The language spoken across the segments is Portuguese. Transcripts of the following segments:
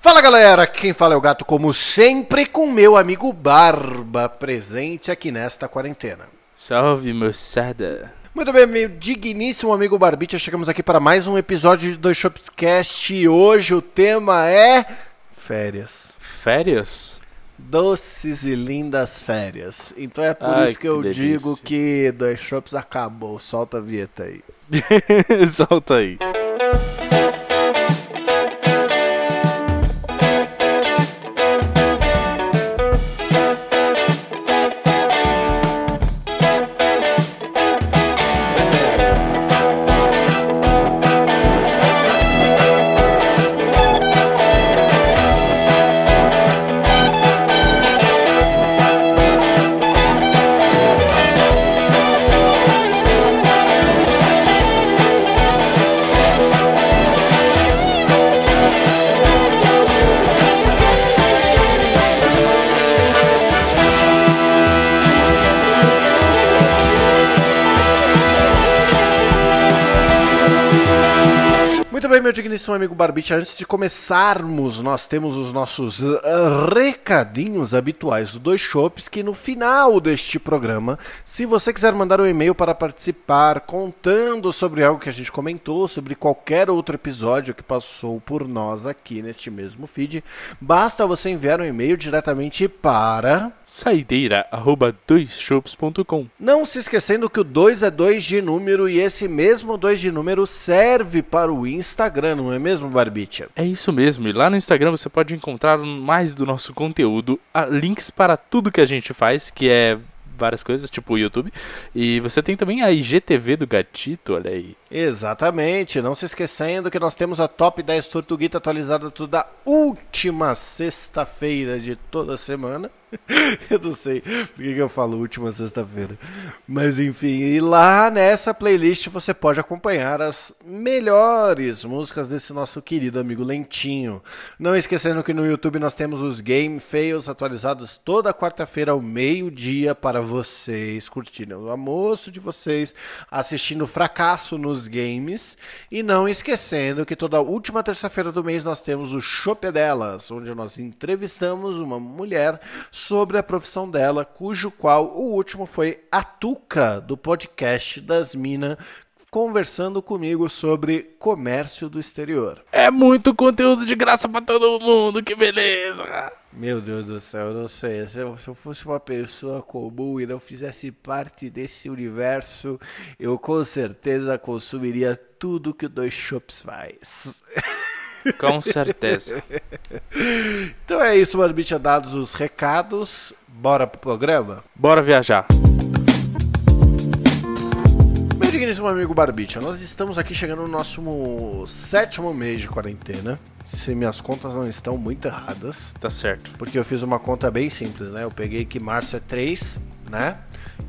Fala galera, quem fala é o gato, como sempre, com meu amigo Barba, presente aqui nesta quarentena. Salve, moçada. Muito bem, meu digníssimo amigo Barbite, chegamos aqui para mais um episódio de Dois Shops Cast e hoje o tema é férias. Férias? Doces e lindas férias. Então é por Ai, isso que que eu delícia. digo que Dois Shops acabou. Solta a vinheta aí. Solta aí. Meu digníssimo amigo Barbite, antes de começarmos, nós temos os nossos ah, recadinhos habituais do Dois Shops, que no final deste programa, se você quiser mandar um e-mail para participar, contando sobre algo que a gente comentou, sobre qualquer outro episódio que passou por nós aqui neste mesmo feed, basta você enviar um e-mail diretamente para... Saideira, arroba doisshops.com. Não se esquecendo que o 2 é 2 de número e esse mesmo 2 de número serve para o Instagram, não é mesmo, Barbicha? É isso mesmo, e lá no Instagram você pode encontrar mais do nosso conteúdo, links para tudo que a gente faz, que é várias coisas, tipo o YouTube. E você tem também a IGTV do Gatito, olha aí. Exatamente, não se esquecendo que nós temos a Top 10 Tortuguita atualizada toda última sexta-feira de toda semana. eu não sei por que eu falo última sexta-feira. Mas enfim, e lá nessa playlist você pode acompanhar as melhores músicas desse nosso querido amigo Lentinho. Não esquecendo que no YouTube nós temos os Game Fails atualizados toda quarta-feira ao meio-dia para vocês curtirem o almoço de vocês, assistindo fracasso nos games. E não esquecendo que toda última terça-feira do mês nós temos o Chope Delas, onde nós entrevistamos uma mulher sobre a profissão dela, cujo qual o último foi a Tuca, do podcast das Minas, conversando comigo sobre comércio do exterior. É muito conteúdo de graça pra todo mundo, que beleza! Meu Deus do céu, eu não sei. Se eu, se eu fosse uma pessoa comum e não fizesse parte desse universo, eu com certeza consumiria tudo que o Dois Shops faz. Com certeza. Então é isso, Marbicha, dados os recados. Bora pro programa? Bora viajar. Meu digníssimo amigo Barbicha, nós estamos aqui chegando no nosso sétimo mês de quarentena. Se minhas contas não estão muito erradas. Tá certo. Porque eu fiz uma conta bem simples, né? Eu peguei que março é 3, né?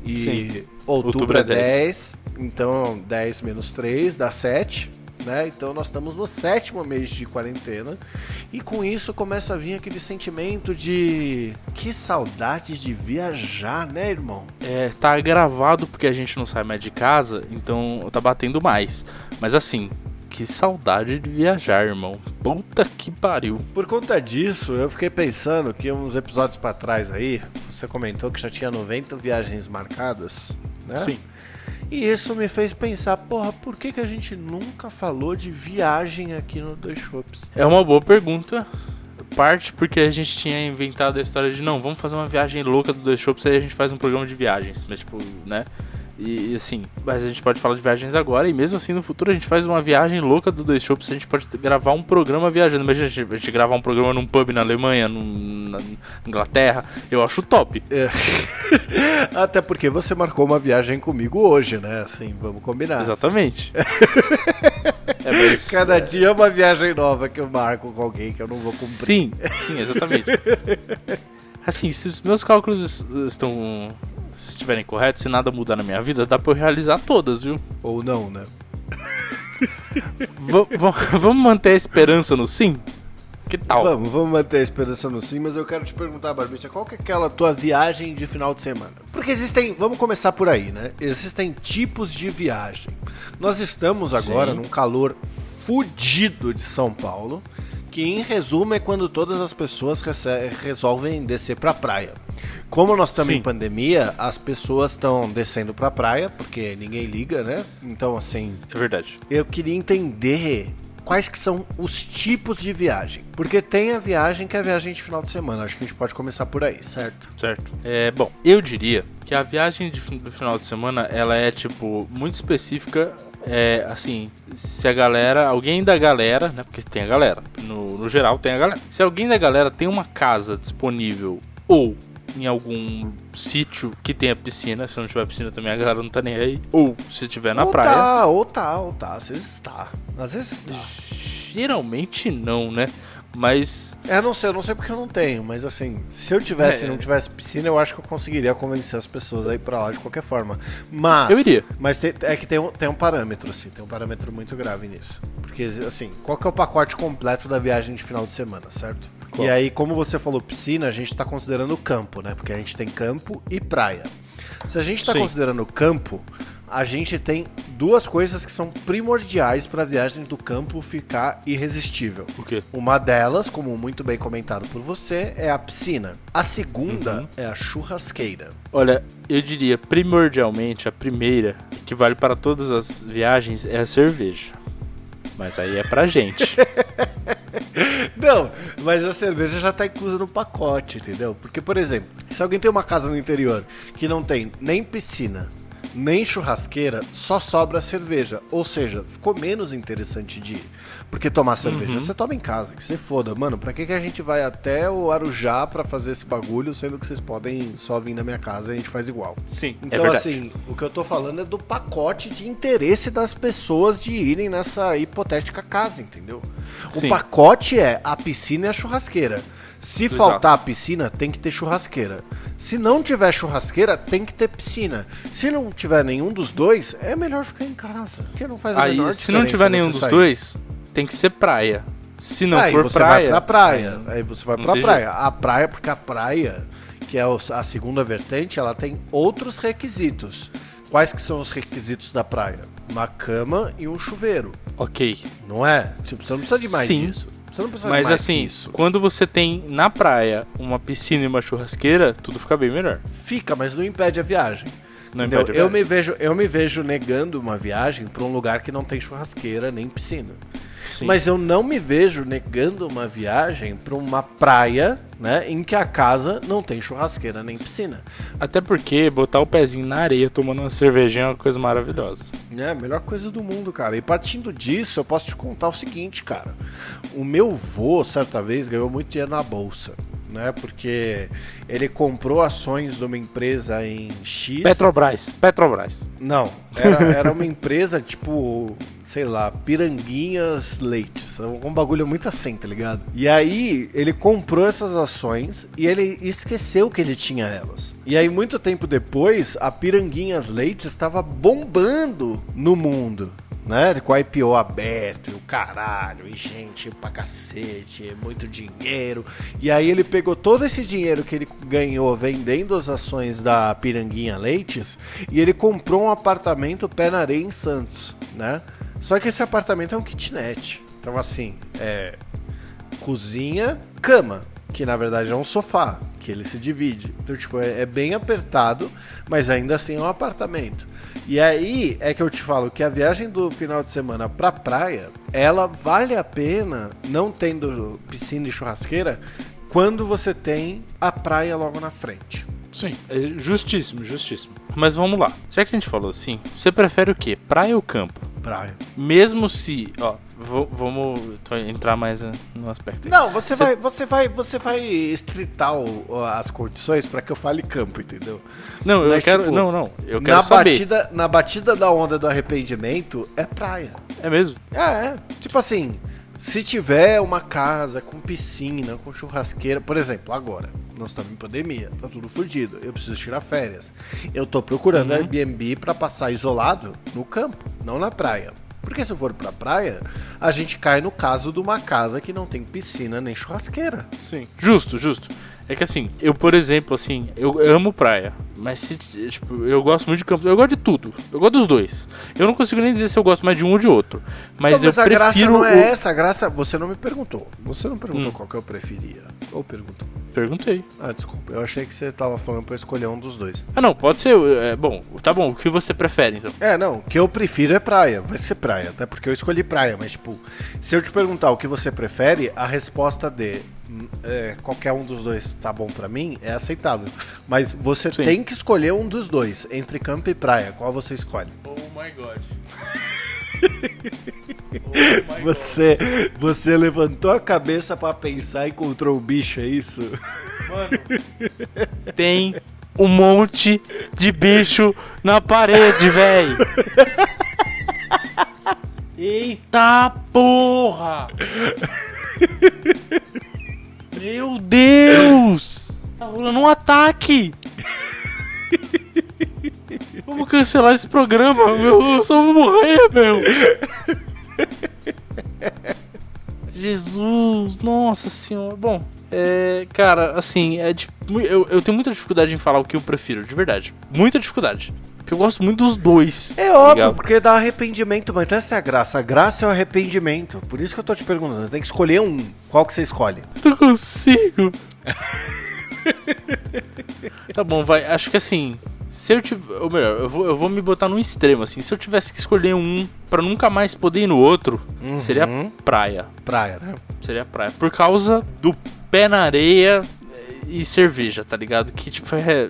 E outubro, Outubro é é 10. Então 10 menos 3 dá 7. Né? Então nós estamos no sétimo mês de quarentena. E com isso começa a vir aquele sentimento de. Que saudade de viajar, né, irmão? É, tá gravado porque a gente não sai mais de casa, então tá batendo mais. Mas assim, que saudade de viajar, irmão. Puta que pariu. Por conta disso, eu fiquei pensando que uns episódios pra trás aí, você comentou que já tinha 90 viagens marcadas, né? Sim. E isso me fez pensar, porra, por que, que a gente nunca falou de viagem aqui no Dois Shops? É uma boa pergunta. Parte porque a gente tinha inventado a história de não, vamos fazer uma viagem louca do Dois Shops aí a gente faz um programa de viagens. Mas tipo, né? E assim, mas a gente pode falar de viagens agora e mesmo assim no futuro a gente faz uma viagem louca do Dois Shops, a gente pode gravar um programa viajando. Imagina a gente, a gente gravar um programa num pub na Alemanha, num- na Inglaterra, eu acho top. É. Até porque você marcou uma viagem comigo hoje, né? Assim, vamos combinar. Exatamente. é, mas, Cada dia é uma viagem nova que eu marco com alguém que eu não vou cumprir. Sim, sim, exatamente. Assim, se os meus cálculos es- estão estiverem corretos, se nada mudar na minha vida, dá pra eu realizar todas, viu? Ou não, né? Vamos manter a esperança no sim? Que tal? Vamos, vamos manter a esperança no sim, mas eu quero te perguntar, Barbicha, qual que é aquela tua viagem de final de semana? Porque existem, vamos começar por aí, né? Existem tipos de viagem. Nós estamos agora Sim. num calor fudido de São Paulo, que em resumo é quando todas as pessoas resolvem descer pra praia. Como nós estamos em pandemia, as pessoas estão descendo pra praia, porque ninguém liga, né? Então, assim. É verdade. Eu queria entender quais que são os tipos de viagem. Porque tem a viagem que é a viagem de final de semana. Acho que a gente pode começar por aí, certo? Certo. É, bom, eu diria que a viagem de, do final de semana, ela é, tipo, muito específica. É, assim, se a galera, alguém da galera, né? Porque tem a galera, no, no geral tem a galera. Se alguém da galera tem uma casa disponível ou em algum sítio que tenha piscina. Se não tiver piscina também a galera não tá nem aí. Ou se tiver na ou praia. Tá, ou tá, ou tá. Às vezes tá. Às vezes tá. Geralmente não, né? Mas. É, não sei, eu não sei porque eu não tenho, mas assim, se eu tivesse e é. não tivesse piscina, eu acho que eu conseguiria convencer as pessoas a ir pra lá de qualquer forma. Mas. Eu iria. Mas tem, é que tem um, tem um parâmetro, assim, tem um parâmetro muito grave nisso. Porque, assim, qual que é o pacote completo da viagem de final de semana, certo? Qual? E aí, como você falou piscina, a gente está considerando campo, né? Porque a gente tem campo e praia. Se a gente está considerando campo, a gente tem duas coisas que são primordiais para a viagem do campo ficar irresistível. O quê? Uma delas, como muito bem comentado por você, é a piscina. A segunda uhum. é a churrasqueira. Olha, eu diria primordialmente a primeira, que vale para todas as viagens, é a cerveja. Mas aí é pra gente. Não, mas a cerveja já tá inclusa no pacote, entendeu? Porque, por exemplo, se alguém tem uma casa no interior que não tem nem piscina, nem churrasqueira, só sobra cerveja. Ou seja, ficou menos interessante de ir. Porque tomar cerveja uhum. você toma em casa, que você foda. Mano, pra que, que a gente vai até o Arujá pra fazer esse bagulho, sendo que vocês podem só vir na minha casa e a gente faz igual? Sim. Então, é assim, o que eu tô falando é do pacote de interesse das pessoas de irem nessa hipotética casa, entendeu? Sim. O pacote é a piscina e a churrasqueira. Se Exato. faltar a piscina, tem que ter churrasqueira. Se não tiver churrasqueira, tem que ter piscina. Se não tiver nenhum dos dois, é melhor ficar em casa. Porque não faz a Aí, menor se não tiver nenhum dos sair. dois, tem que ser praia. Se não aí for você praia, vai pra praia. Aí você vai pra praia. Jeito. A praia, porque a praia, que é a segunda vertente, ela tem outros requisitos. Quais que são os requisitos da praia? Uma cama e um chuveiro. Ok. Não é? Tipo, você não precisa de mais Sim. disso. Você não precisa Mas mais assim, isso. quando você tem na praia uma piscina e uma churrasqueira, tudo fica bem melhor. Fica, mas não impede a viagem. Não impede a eu viagem. me vejo, eu me vejo negando uma viagem para um lugar que não tem churrasqueira nem piscina. Sim. Mas eu não me vejo negando uma viagem para uma praia, né, em que a casa não tem churrasqueira nem piscina. Até porque botar o pezinho na areia tomando uma cervejinha é uma coisa maravilhosa. É, a melhor coisa do mundo, cara. E partindo disso, eu posso te contar o seguinte, cara. O meu vô, certa vez, ganhou muito dinheiro na bolsa né? Porque ele comprou ações de uma empresa em X. Petrobras. Petrobras. Não, era, era uma empresa tipo, sei lá, Piranguinhas Leites. Um bagulho muito assim, tá ligado? E aí ele comprou essas ações e ele esqueceu que ele tinha elas. E aí, muito tempo depois, a Piranguinhas Leite estava bombando no mundo né? Com a IPO aberto e o caralho, e gente pra cacete, muito dinheiro. E aí ele pegou todo esse dinheiro que ele ganhou vendendo as ações da Piranguinha Leites e ele comprou um apartamento pé na areia em Santos, né? Só que esse apartamento é um kitnet. Então assim, é cozinha, cama, que na verdade é um sofá, que ele se divide. Então, tipo, é, é bem apertado, mas ainda assim é um apartamento. E aí é que eu te falo que a viagem do final de semana pra praia, ela vale a pena, não tendo piscina e churrasqueira, quando você tem a praia logo na frente. Sim, é justíssimo, justíssimo. Mas vamos lá. Já que a gente falou assim, você prefere o quê? Praia ou campo? Praia. Mesmo se, ó, vamos entrar mais no aspecto. Aí. Não, você, vai, você vai, você vai estritar o, as condições para que eu fale campo, entendeu? Não, Mas, eu quero, tipo, não, não, eu quero na saber. batida, na batida da onda do arrependimento é praia. É mesmo? É, é. Tipo assim, se tiver uma casa com piscina, com churrasqueira, por exemplo, agora, nós estamos em pandemia, tá tudo fodido, eu preciso tirar férias. Eu tô procurando uhum. Airbnb para passar isolado no campo, não na praia. Porque se for pra praia, a gente cai no caso de uma casa que não tem piscina nem churrasqueira. Sim. Justo, justo. É que assim, eu, por exemplo, assim, eu amo praia. Mas se, tipo, eu gosto muito de campo. Eu gosto de tudo. Eu gosto dos dois. Eu não consigo nem dizer se eu gosto mais de um ou de outro. Mas, Não, mas eu a graça não é o- essa, a graça. Você não me perguntou. Você não perguntou Hum. qual que eu preferia. Ou perguntou? Perguntei. Ah, desculpa. Eu achei que você tava falando pra eu escolher um dos dois. Ah, não, pode ser. É, bom, tá bom. O que você prefere, então? É, não. O que eu prefiro é praia. Vai ser praia. Até porque eu escolhi praia. Mas, tipo, se eu te perguntar o que você prefere, a resposta de é, qualquer um dos dois tá bom pra mim é aceitável. Mas você Sim. tem que escolher um dos dois. Entre campo e praia. Qual você escolhe? Oh my god. Você, você levantou a cabeça pra pensar e encontrou o bicho, é isso? Mano, tem um monte de bicho na parede, velho. Eita porra! Meu Deus! Tá rolando um ataque! Vamos cancelar esse programa, meu. Eu só vou morrer, meu. Jesus, nossa senhora. Bom, é, cara, assim, é eu, eu tenho muita dificuldade em falar o que eu prefiro, de verdade. Muita dificuldade. Porque eu gosto muito dos dois. É óbvio, ligado? porque dá arrependimento, mas essa é a graça. A graça é o arrependimento. Por isso que eu tô te perguntando. Você tem que escolher um. Qual que você escolhe? Não consigo. tá bom, vai. Acho que assim. Se eu tiver. Ou melhor, eu vou, eu vou me botar num extremo, assim. Se eu tivesse que escolher um pra nunca mais poder ir no outro, Uhum. seria praia. Praia, né? Seria praia. Por causa do pé na areia e cerveja, tá ligado? Que tipo é.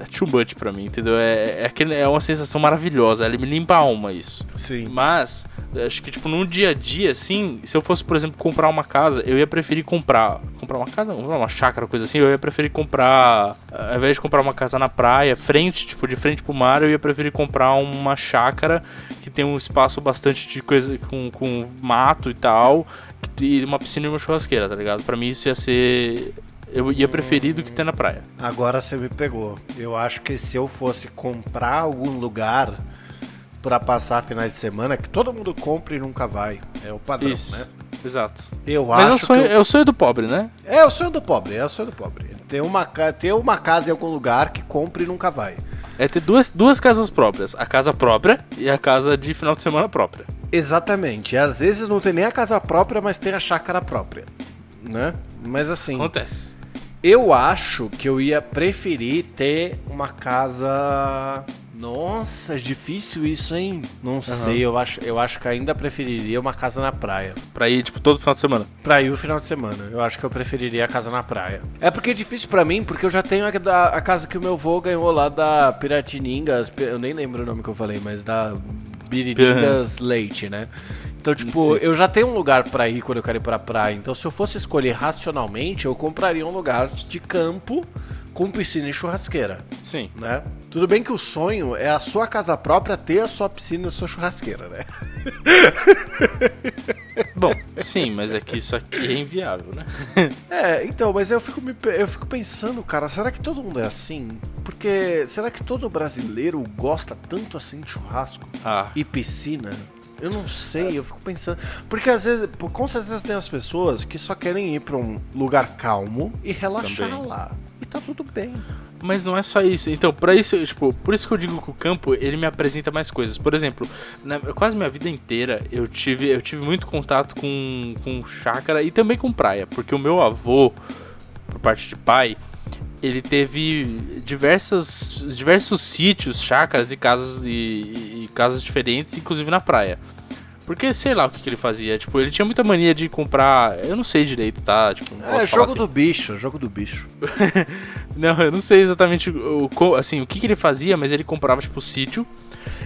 É too much pra mim, entendeu? É, é, aquele- é uma sensação maravilhosa. Ele me limpa a alma isso. Sim. Mas, acho que, tipo, num dia a dia, assim, se eu fosse, por exemplo, comprar uma casa, eu ia preferir comprar. Comprar uma casa? Não, uma chácara, coisa assim, eu ia preferir comprar. Ao invés de comprar uma casa na praia, frente, tipo, de frente pro mar, eu ia preferir comprar uma chácara que tem um espaço bastante de coisa com, com mato e tal. E uma piscina e uma churrasqueira, tá ligado? Pra mim isso ia ser. Eu ia preferir do que ter na praia. Agora você me pegou. Eu acho que se eu fosse comprar algum lugar pra passar finais de semana, que todo mundo compra e nunca vai. É o padrão, Isso. né? Exato. Eu Mas é o, acho sonho, que. eu- é o sonho do pobre, né? É o sonho do pobre, é o sonho do pobre. Ter uma, ter uma casa em algum lugar que compre e nunca vai. É ter duas, duas casas próprias. A casa própria e a casa de final de semana própria. Exatamente. E às vezes não tem nem a casa própria, mas tem a chácara própria. Né? Mas assim. Acontece. Eu acho que eu ia preferir ter uma casa. Nossa, é difícil isso, hein? Não sei, eu acho, eu acho que ainda preferiria uma casa na praia. Pra ir, tipo, todo final de semana. Pra ir o final de semana, eu acho que eu preferiria a casa na praia. É porque é difícil pra mim, porque eu já tenho a, a casa que o meu avô ganhou lá da Piratiningas, eu nem lembro o nome que eu falei, mas da Biriningas Leite, né? Então, tipo, Sim. eu já tenho um lugar pra ir quando eu quero ir pra praia. Então, se eu fosse escolher racionalmente, eu compraria um lugar de campo com piscina e churrasqueira, Sim. né? Tudo bem que o sonho é a sua casa própria ter a sua piscina e a sua churrasqueira, né? Bom, sim, mas é que isso aqui é inviável, né? É, então, mas eu fico, me eu fico pensando, cara, será que todo mundo é assim? Porque será que todo brasileiro gosta tanto assim de churrasco Ah, e piscina? Eu não sei, eu fico pensando. Porque às vezes, com certeza tem as pessoas que só querem ir pra um lugar calmo e relaxar Também. lá. E tá tudo bem. mas não é só isso. Então, pra isso, tipo, por isso que eu digo que o campo, ele me apresenta mais coisas. Por exemplo, na, quase minha vida inteira, eu tive, eu tive muito contato com, com chácara e também com praia. Porque o meu avô, por parte de pai, ele teve diversas, diversos sítios, chácaras e casas e- e casas diferentes, inclusive na praia. Porque sei lá o que, que ele fazia. Tipo, ele tinha muita mania de comprar. Eu não sei direito, tá? Tipo, É, jogo assim. do bicho, jogo do bicho. Não, eu não sei exatamente o, assim, o que, que ele fazia, mas ele comprava, tipo, sítio.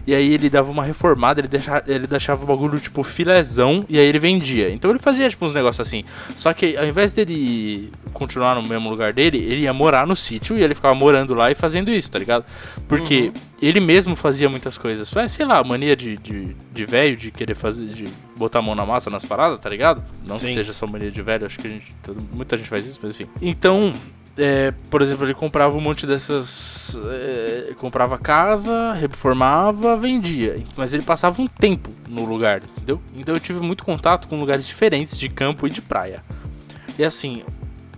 E aí ele dava uma reformada, ele deixava, ele deixava o bagulho, tipo, filezão, e aí ele vendia. Então ele fazia, tipo, uns negócios assim. Só que ao invés dele continuar no mesmo lugar dele, ele ia morar no sítio e ele ficava morando lá e fazendo isso, tá ligado? Porque ele mesmo fazia muitas coisas. É, sei lá, mania de, de, de velho, de querer fazer, de botar a mão na massa nas paradas, tá ligado? Não Sim. que seja só mania de velho, acho que gente, muita gente faz isso, mas enfim. Então, é, por exemplo, ele comprava um monte dessas. É, comprava casa, reformava, vendia. Mas ele passava um tempo no lugar, entendeu? Então eu tive muito contato com lugares diferentes de campo e de praia. E assim,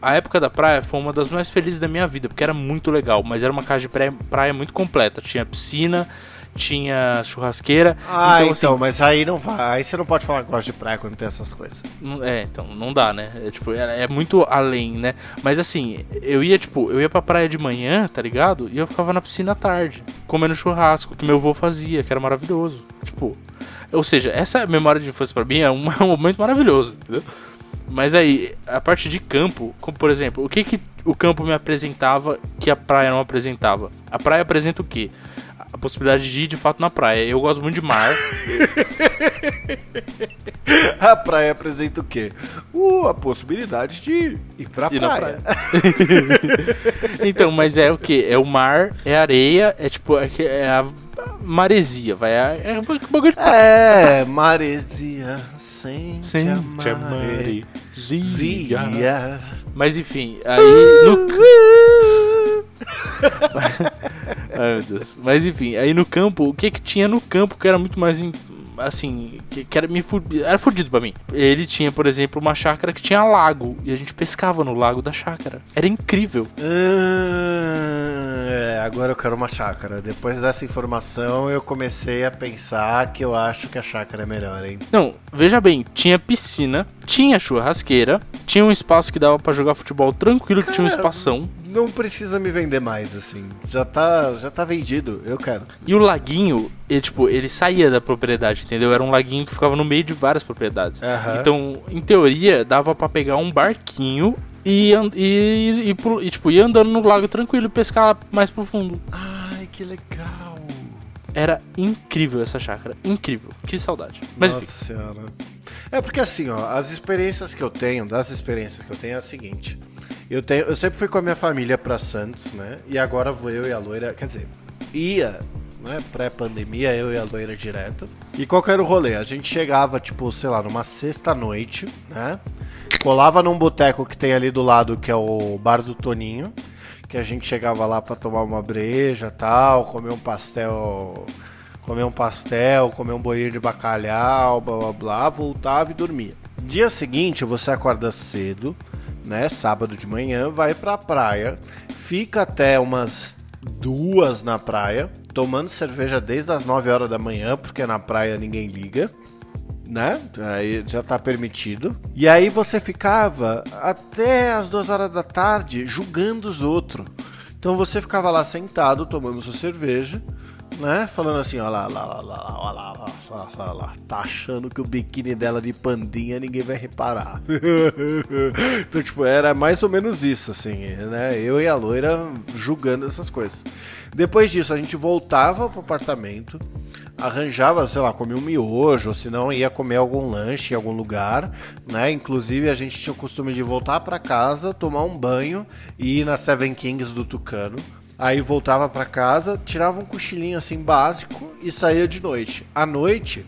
a época da praia foi uma das mais felizes da minha vida, porque era muito legal, mas era uma casa de praia, praia muito completa. Tinha piscina, tinha churrasqueira. Ah, então, então assim, mas aí não vai. Aí você não pode falar que gosta de praia quando tem essas coisas. É, então, não dá, né? É, tipo, é, é, muito além, né? Mas assim, eu ia, tipo, eu ia pra praia de manhã, tá ligado? E eu ficava na piscina à tarde, comendo churrasco, que meu avô fazia, que era maravilhoso. Tipo, ou seja, essa memória de infância pra mim é um, é um momento maravilhoso, entendeu? Mas aí, a parte de campo, como por exemplo, o que, que o campo me apresentava que a praia não apresentava? A praia apresenta o quê? A possibilidade de ir de fato na praia. Eu gosto muito de mar. a praia apresenta o quê? Uh, a possibilidade de ir pra ir praia. praia. então, mas é o que? É o mar, é areia, é tipo, é, é a maresia, vai. É, é bagulho de É, maresia, sente, sente a maresia. Mas enfim, aí no. Ai, meu Deus. Mas enfim, aí no campo, o que que tinha no campo que era muito mais assim, que, que era me era fudido para mim. Ele tinha, por exemplo, uma chácara que tinha lago e a gente pescava no lago da chácara. Era incrível. Ah, é, agora eu quero uma chácara. Depois dessa informação, eu comecei a pensar que eu acho que a chácara é melhor, hein? Não, veja bem, tinha piscina, tinha churrasqueira, tinha um espaço que dava para jogar futebol tranquilo, Cara, que tinha um espação. Não precisa me vender mais assim. Já tá, já tá vendido, eu quero. E o laguinho, ele, tipo, ele saía da propriedade, entendeu? Era um laguinho que ficava no meio de várias propriedades. Uhum. Então, em teoria, dava para pegar um barquinho e, e, e, e, tipo, ir andando no lago tranquilo e pescar mais profundo. Ai, que legal! Era incrível essa chácara, incrível. Que saudade. Mas, Nossa enfim. senhora. É porque assim, ó, as experiências que eu tenho, das experiências que eu tenho é a seguinte. Eu, tenho, eu sempre fui com a minha família para Santos, né? E agora vou eu e a loira, quer dizer, ia né, pré-pandemia, eu e a loira direto. E qual era o rolê? A gente chegava, tipo, sei lá, numa sexta-noite, né? Colava num boteco que tem ali do lado, que é o Bar do Toninho, que a gente chegava lá para tomar uma breja tal, comer um pastel, comer um pastel, comer um bolinho de bacalhau, blá blá blá, voltava e dormia. Dia seguinte, você acorda cedo, né, sábado de manhã, vai pra praia, fica até umas duas na praia, tomando cerveja desde as 9 horas da manhã, porque na praia ninguém liga, né? Aí já tá permitido. E aí você ficava até as 2 horas da tarde julgando os outros. Então você ficava lá sentado tomando sua cerveja né? Falando assim, ó lá, lá, lá, lá, lá, lá, lá, lá, lá, lá, tá achando que o biquíni dela de pandinha ninguém vai reparar. então, tipo, era mais ou menos isso, assim, né? Eu e a loira julgando essas coisas. Depois disso, a gente voltava pro apartamento, arranjava, sei lá, comia um miojo, ou se não ia comer algum lanche em algum lugar, né? Inclusive a gente tinha o costume de voltar para casa, tomar um banho e ir na Seven Kings do Tucano Aí voltava para casa, tirava um cochilinho assim básico e saía de noite. À noite,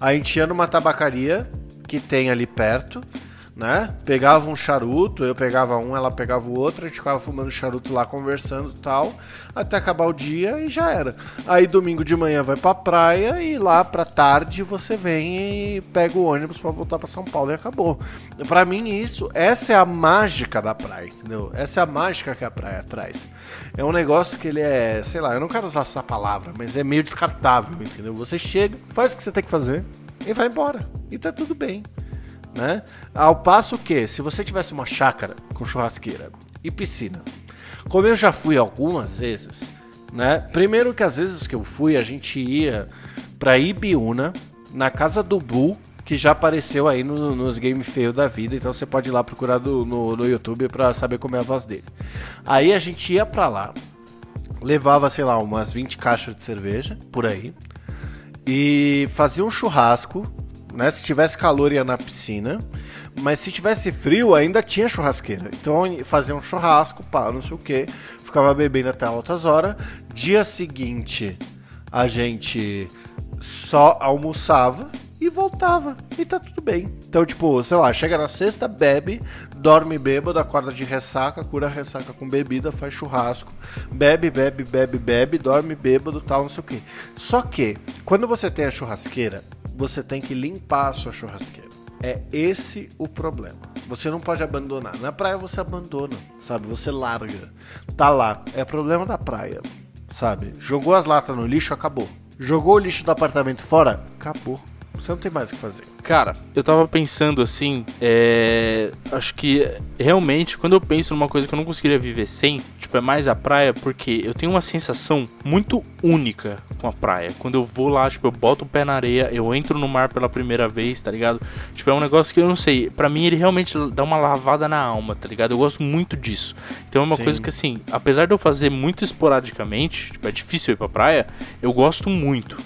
a gente ia numa tabacaria que tem ali perto né? Pegava um charuto, eu pegava um, ela pegava o outro, a gente ficava fumando charuto lá, conversando e tal, até acabar o dia e já era. Aí domingo de manhã vai pra praia e lá pra tarde você vem e pega o ônibus para voltar para São Paulo e acabou. Para mim isso, essa é a mágica da praia, entendeu? Essa é a mágica que a praia traz. É um negócio que ele é, sei lá, eu não quero usar essa palavra, mas é meio descartável, entendeu? Você chega, faz o que você tem que fazer e vai embora. E tá tudo bem né? Ao passo que, se você tivesse uma chácara com churrasqueira e piscina, como eu já fui algumas vezes, né? Primeiro que às vezes que eu fui, a gente ia para Ibiúna, na casa do Bull, que já apareceu aí no, nos Game Fail da vida, então você pode ir lá procurar do, no, no YouTube para saber como é a voz dele. Aí a gente ia para lá, levava, sei lá, umas 20 caixas de cerveja, por aí, e fazia um churrasco né? Se tivesse calor ia na piscina, mas se tivesse frio ainda tinha churrasqueira. Então fazia um churrasco, pá, não sei o que, ficava bebendo até altas horas. Dia seguinte a gente só almoçava e voltava. E tá tudo bem. Então, tipo, sei lá, chega na sexta, bebe, dorme bêbado, acorda de ressaca, cura ressaca com bebida, faz churrasco, bebe, bebe, bebe, bebe, dorme bêbado, tal, não sei o que. Só que, quando você tem a churrasqueira, você tem que limpar a sua churrasqueira. É esse o problema. Você não pode abandonar. Na praia você abandona, sabe? Você larga. Tá lá. É problema da praia, sabe? Jogou as latas no lixo, acabou. Jogou o lixo do apartamento fora, acabou. Você não tem mais o que fazer. Cara, eu tava pensando assim, é... acho que realmente quando eu penso numa coisa que eu não conseguiria viver sem, tipo, é mais a praia, porque eu tenho uma sensação muito única com a praia. Quando eu vou lá, tipo, eu boto o pé na areia, eu entro no mar pela primeira vez, tá ligado? Tipo, é um negócio que eu não sei, para mim ele realmente dá uma lavada na alma, tá ligado? Eu gosto muito disso. Então é uma Sim. coisa que assim, apesar de eu fazer muito esporadicamente, tipo, é difícil ir pra praia, eu gosto muito.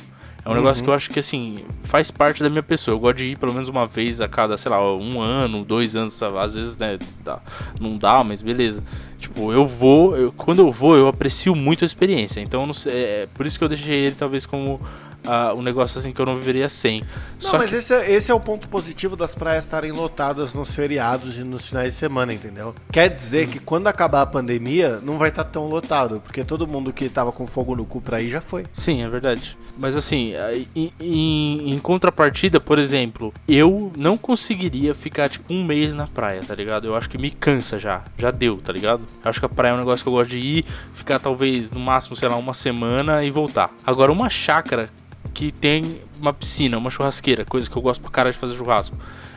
É um uhum. negócio que eu acho que, assim, faz parte da minha pessoa. Eu gosto de ir pelo menos uma vez a cada, sei lá, um ano, dois anos, sabe? às vezes, né, dá, não dá, mas beleza. Tipo, eu vou, eu, quando eu vou, eu aprecio muito a experiência. Então, sei, é, por isso que eu deixei ele talvez como uh, um negócio assim que eu não viveria sem. Não, Só mas que... esse, é, esse é o ponto positivo das praias estarem lotadas nos feriados e nos finais de semana, entendeu? Quer dizer hum. que quando acabar a pandemia, não vai estar tão lotado, porque todo mundo que tava com fogo no cu pra ir já foi. Sim, é verdade. Mas assim, em, em, em, contrapartida, por exemplo, eu não conseguiria ficar tipo um mês na praia, tá ligado? Eu acho que me cansa já. Já deu, tá ligado? Eu acho que a praia é um negócio que eu gosto de ir, ficar talvez no máximo, sei lá, uma semana e voltar. Agora, uma chácara que tem uma piscina, uma churrasqueira, coisa que eu gosto pra cara de fazer churrasco.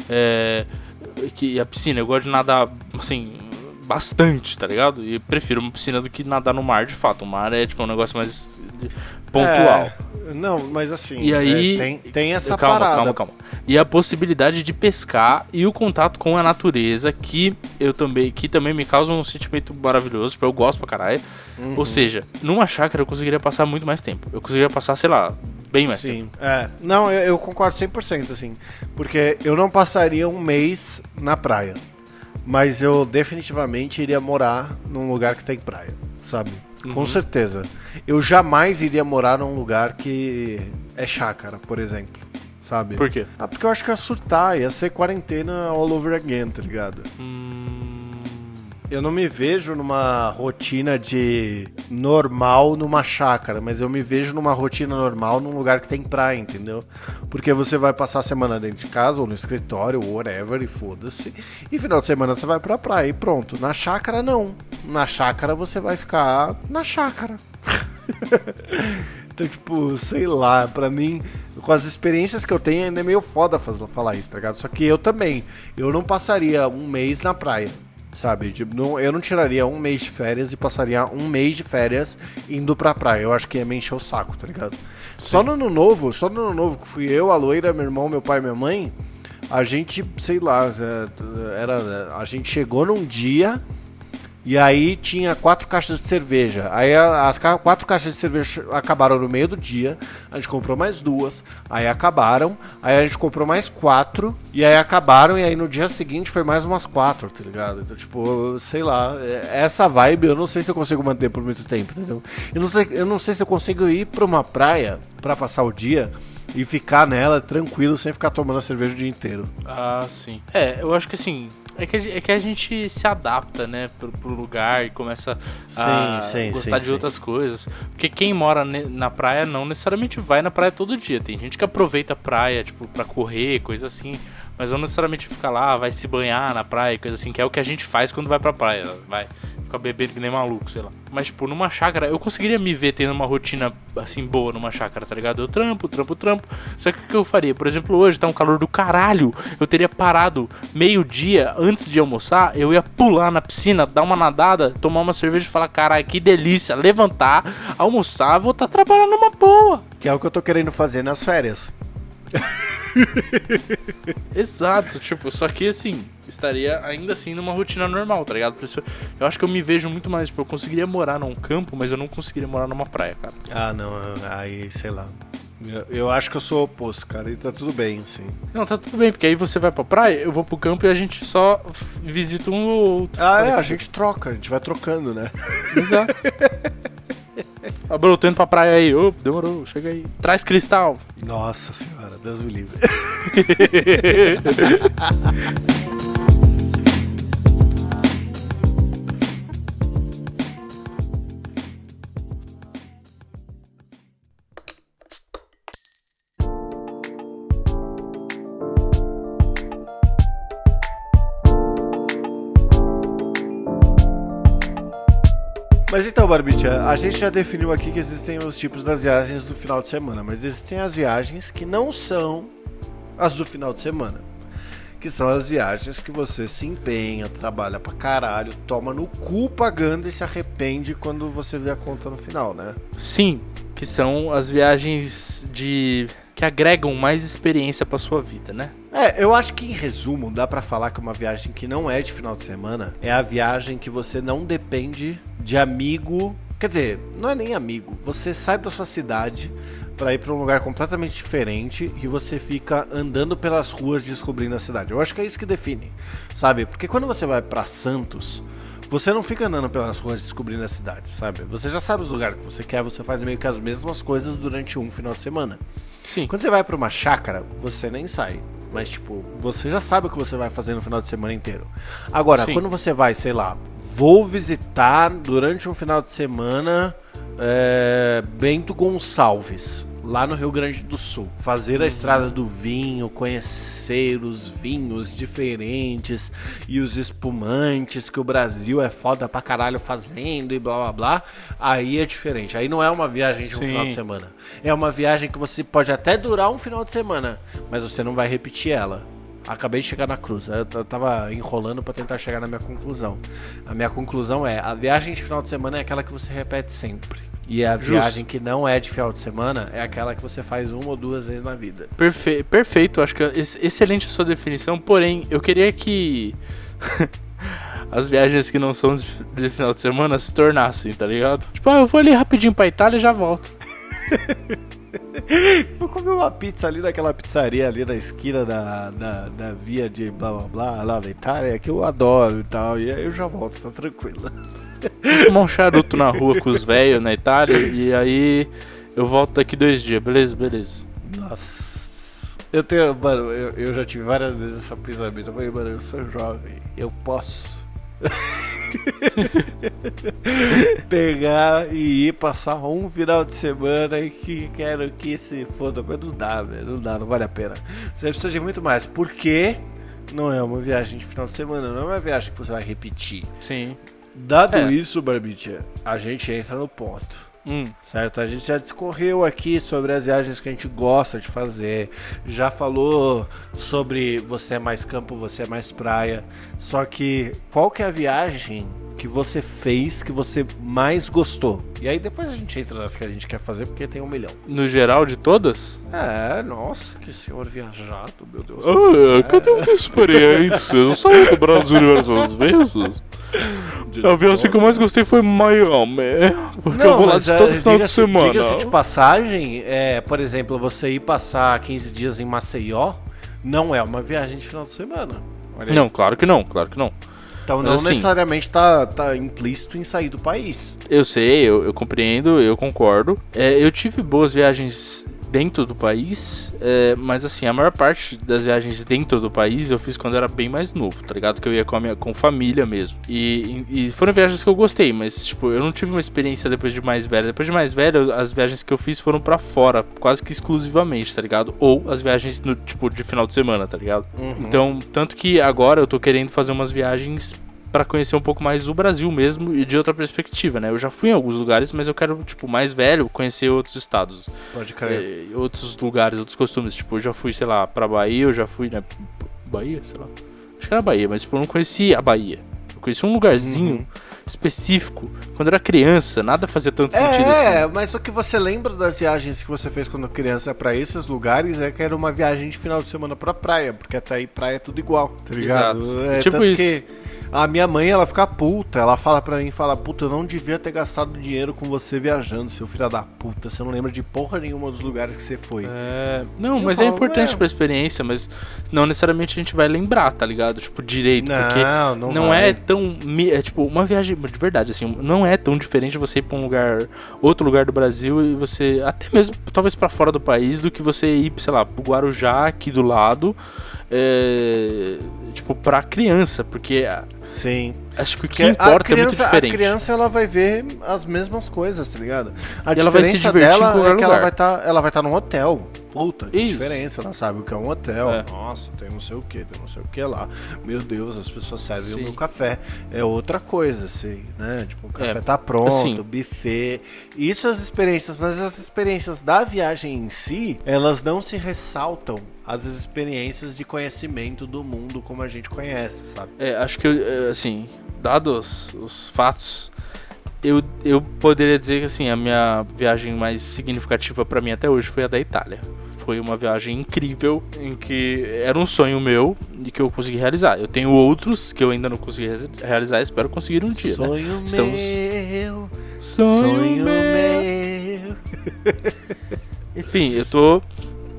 É, que a piscina, eu gosto de nadar assim bastante, tá ligado? E prefiro uma piscina do que nadar no mar, de fato. O mar é tipo um negócio mais pontual. É, não, mas assim, e aí, é, tem, tem essa calma, parada. Calma, calma. E a possibilidade de pescar e o contato com a natureza que eu também que também me causa um sentimento maravilhoso, tipo, eu gosto pra caralho. Uhum. Ou seja, numa chácara eu conseguiria passar muito mais tempo. Eu conseguiria passar, sei lá, bem mais Sim, tempo. É. Não, eu, eu concordo 100%, assim. Porque eu não passaria um mês na praia. Mas eu definitivamente iria morar num lugar que tem praia, sabe? Uhum. Com certeza. Eu jamais iria morar num lugar que é chácara, por exemplo. Sabe? Por quê? Ah, porque eu acho que ia surtar, ia ser quarentena all over again, tá ligado? Hum eu não me vejo numa rotina de normal numa chácara, mas eu me vejo numa rotina normal num lugar que tem praia, entendeu? Porque você vai passar a semana dentro de casa ou no escritório, whatever, e foda-se. E final de semana você vai pra praia e pronto. Na chácara, não. Na chácara você vai ficar na chácara. então, tipo, sei lá, pra mim, com as experiências que eu tenho, ainda é meio foda falar isso, tá ligado? Só que eu também, eu não passaria um mês na praia sabe? Tipo, não, eu não tiraria um mês de férias e passaria um mês de férias indo pra praia. Eu acho que ia me encher o saco, tá ligado? Sim. Só no ano novo, só no ano novo que fui eu, a loira, meu irmão, meu pai e minha mãe, a gente, sei lá, é, era, a gente chegou num dia e aí tinha quatro caixas de cerveja. Aí as quatro caixas de cerveja acabaram no meio do dia. A gente comprou mais duas. Aí acabaram. Aí a gente comprou mais quatro. E aí acabaram. E aí no dia seguinte foi mais umas quatro, tá ligado? Então, tipo, sei lá. É, essa vibe eu não sei se eu consigo manter por muito tempo, entendeu? Eu não sei, eu não sei se eu consigo ir pra uma praia para passar o dia e ficar nela tranquilo sem ficar tomando cerveja o dia inteiro. Ah, sim. É, eu acho que assim, é que, é que a gente se adapta, né, pro, pro lugar e começa a sim, sim, gostar sim, de outras coisas. Porque quem mora na praia não necessariamente vai na praia todo dia. Tem gente que aproveita a praia, tipo, pra correr, coisa assim. Mas não necessariamente fica lá, vai se banhar na praia, coisa assim, que é o que a gente faz quando vai pra praia. Vai ficar bebendo que nem maluco, sei lá. Mas, tipo, numa chácara, eu conseguiria me ver tendo uma rotina assim boa numa chácara, tá ligado? Eu trampo, trampo, trampo. Só que o que eu faria? Por exemplo, hoje tá um calor do caralho. Eu teria parado meio-dia antes de almoçar, eu ia pular na piscina, dar uma nadada, tomar uma cerveja e falar: caralho, que delícia. Levantar, almoçar, voltar a trabalhar numa boa. Que é o que eu tô querendo fazer nas férias. Exato, tipo, só que assim, estaria ainda assim numa rotina normal, tá ligado? Eu acho que eu me vejo muito mais, tipo, eu conseguiria morar num campo, mas eu não conseguiria morar numa praia, cara. Ah, não, aí, sei lá. Eu, acho que eu sou oposto, cara, e tá tudo bem, assim. Não, tá tudo bem, porque aí você vai pra praia, eu vou pro campo e a gente só visita um ou outro. Ah, é, a gente troca, a gente vai trocando, né? Exato. Ah, Bruno, tô indo pra praia aí. Ô, demorou, chega aí. Traz cristal. Nossa senhora, Deus me livre. Barbicha, a gente já definiu aqui que existem os tipos das viagens do final de semana, mas existem as viagens que não são as do final de semana. Que são as viagens que você se empenha, trabalha pra caralho, toma no cu pagando e se arrepende quando você vê a conta no final, né? Sim, que são as viagens de que agregam mais experiência para sua vida, né? É, eu acho que em resumo dá para falar que uma viagem que não é de final de semana é a viagem que você não depende de amigo. Quer dizer, não é nem amigo. Você sai da sua cidade para ir para um lugar completamente diferente e você fica andando pelas ruas descobrindo a cidade. Eu acho que é isso que define, sabe? Porque quando você vai para Santos, você não fica andando pelas ruas descobrindo a cidade, sabe? Você já sabe os lugares que você quer, você faz meio que as mesmas coisas durante um final de semana. Sim. Quando você vai para uma chácara, você nem sai. Mas, tipo, você já sabe o que você vai fazer no final de semana inteiro. Agora, Sim. quando você vai, sei lá, vou visitar durante um final de semana é, Bento Gonçalves, lá no Rio Grande do Sul. Fazer a estrada do vinho, conhecer os vinhos diferentes e os espumantes que o Brasil é foda pra caralho fazendo e blá blá blá. Aí é diferente. Aí não é uma viagem de um Sim. final de semana. É uma viagem que você pode até durar um final de semana, mas você não vai repetir ela. Acabei de chegar na cruz. Eu tava enrolando pra tentar chegar na minha conclusão. A minha conclusão é: a viagem de final de semana é aquela que você repete sempre. E a Justo. viagem que não é de final de semana é aquela que você faz uma ou duas vezes na vida. Perfe perfeito, acho que é ex- excelente a sua definição, porém, eu queria que as viagens que não são de de final de semana se tornassem, tá ligado? Tipo, ah, eu vou ali rapidinho pra Itália e já volto. Vou comer uma pizza ali naquela pizzaria ali na esquina da, da, da via de blá blá blá lá da Itália, que eu adoro e tal. E aí eu já volto, tá tranquilo. Tomar um charuto na rua com os velhos na Itália e aí eu volto daqui dois dias, beleza? Beleza. Nossa. Eu tenho, mano, eu, eu já tive várias vezes esse pensamento. Eu falei, mano, eu sou jovem, eu posso. Pegar e ir passar um final de semana e que quero que se foda. Mas não dá, velho. Não dá, não vale a pena. Você precisa de muito mais. Porque não é uma viagem de final de semana, não é uma viagem que você vai repetir. Sim. Dado É. isso, Barbicha, a gente entra no ponto. Hum, Certo? A gente já discorreu aqui sobre as viagens que a gente gosta de fazer. Já falou sobre você é mais campo, você é mais praia. Só que qual que é a viagem que você fez que você mais gostou? E aí depois a gente entra nas que a gente quer fazer porque tem um milhão. no geral de todas? É, nossa, que senhor viajado, meu Deus. Ah, cadê muita experiência? Eu saí do Brasil diversas vezes. A viagem que eu mais gostei foi Miami. Porque eu vou lá de é, todo final de diga-se- semana. Diga-se de passagem, é, por exemplo, você ir passar 15 dias em Maceió não é uma viagem de final de semana. Não, claro que não, claro que não. Então Mas não assim- necessariamente tá, tá implícito em sair do país. Eu sei, eu, eu compreendo, eu concordo. É, eu tive boas viagens dentro do país, é, mas assim, a maior parte das viagens dentro do país eu fiz quando eu era bem mais novo, tá ligado? Que eu ia com a minha com família mesmo. E, e- foram viagens que eu gostei, mas tipo, eu não tive uma experiência depois de mais velho. Depois de mais velho, as viagens que eu fiz foram pra fora, quase que exclusivamente, tá ligado? Ou as viagens no tipo de final de semana, tá ligado? Uhum. Então, tanto que agora eu tô querendo fazer umas viagens pra conhecer um pouco mais do Brasil mesmo e de outra perspectiva, né? Eu já fui em alguns lugares, mas eu quero, tipo, mais velho, conhecer outros estados, Pode crer. eh, outros lugares, outros costumes. Tipo, eu já fui, sei lá, pra Bahia, eu já fui, né? Bahia, sei lá. Acho que era Bahia, mas tipo, eu não conhecia a Bahia. Eu conheci um lugarzinho Uhum. específico quando eu era criança, nada fazia tanto sentido É, assim. mas o que você lembra das viagens que você fez quando criança pra esses lugares é que era uma viagem de final de semana pra praia, porque até aí praia é tudo igual, tá ligado? É, Tipo tanto isso. que a minha mãe, ela fica puta, ela fala pra mim, fala, puta, eu não devia ter gastado dinheiro com você viajando, seu filho da puta, você não lembra de porra nenhuma dos lugares que você foi. É, não, Eu mas é falo, importante é. pra experiência, mas não necessariamente a gente vai lembrar, tá ligado? Tipo, direito, porque Não, não, não vai. é tão. É tipo, uma viagem de verdade, assim, não é tão diferente você ir pra um lugar, outro lugar do Brasil e você. Até mesmo, talvez pra fora do país, do que você ir, sei lá, pro Guarujá aqui do lado. É, tipo, pra criança, porque Sim. acho que o que Porque a importa é muito criança, a diferente. criança ela vai ver as mesmas coisas, tá ligado? A E diferença dela é que ela vai estar ela vai estar num hotel. puta, que Isso. diferença, ela sabe o que é um hotel. É. Nossa, tem não sei o que, tem não sei o que lá. Meu Deus, as pessoas servem o Sim. meu café. É outra coisa, assim, né? Tipo, o café É, tá pronto, assim. buffet. Isso as experiências, mas as experiências da viagem em si, elas não se ressaltam às experiências de conhecimento do mundo como a gente conhece, sabe? É, acho que, é, assim, dados os fatos, eu, eu poderia dizer que, assim, a minha viagem mais significativa pra mim até hoje foi a da Itália. Foi uma viagem incrível, em que era um sonho meu e que eu consegui realizar. Eu tenho outros que eu ainda não consegui re- realizar, espero conseguir um dia, né? Sonho Estamos- meu, Sonho, sonho meu. meu. Enfim, eu tô,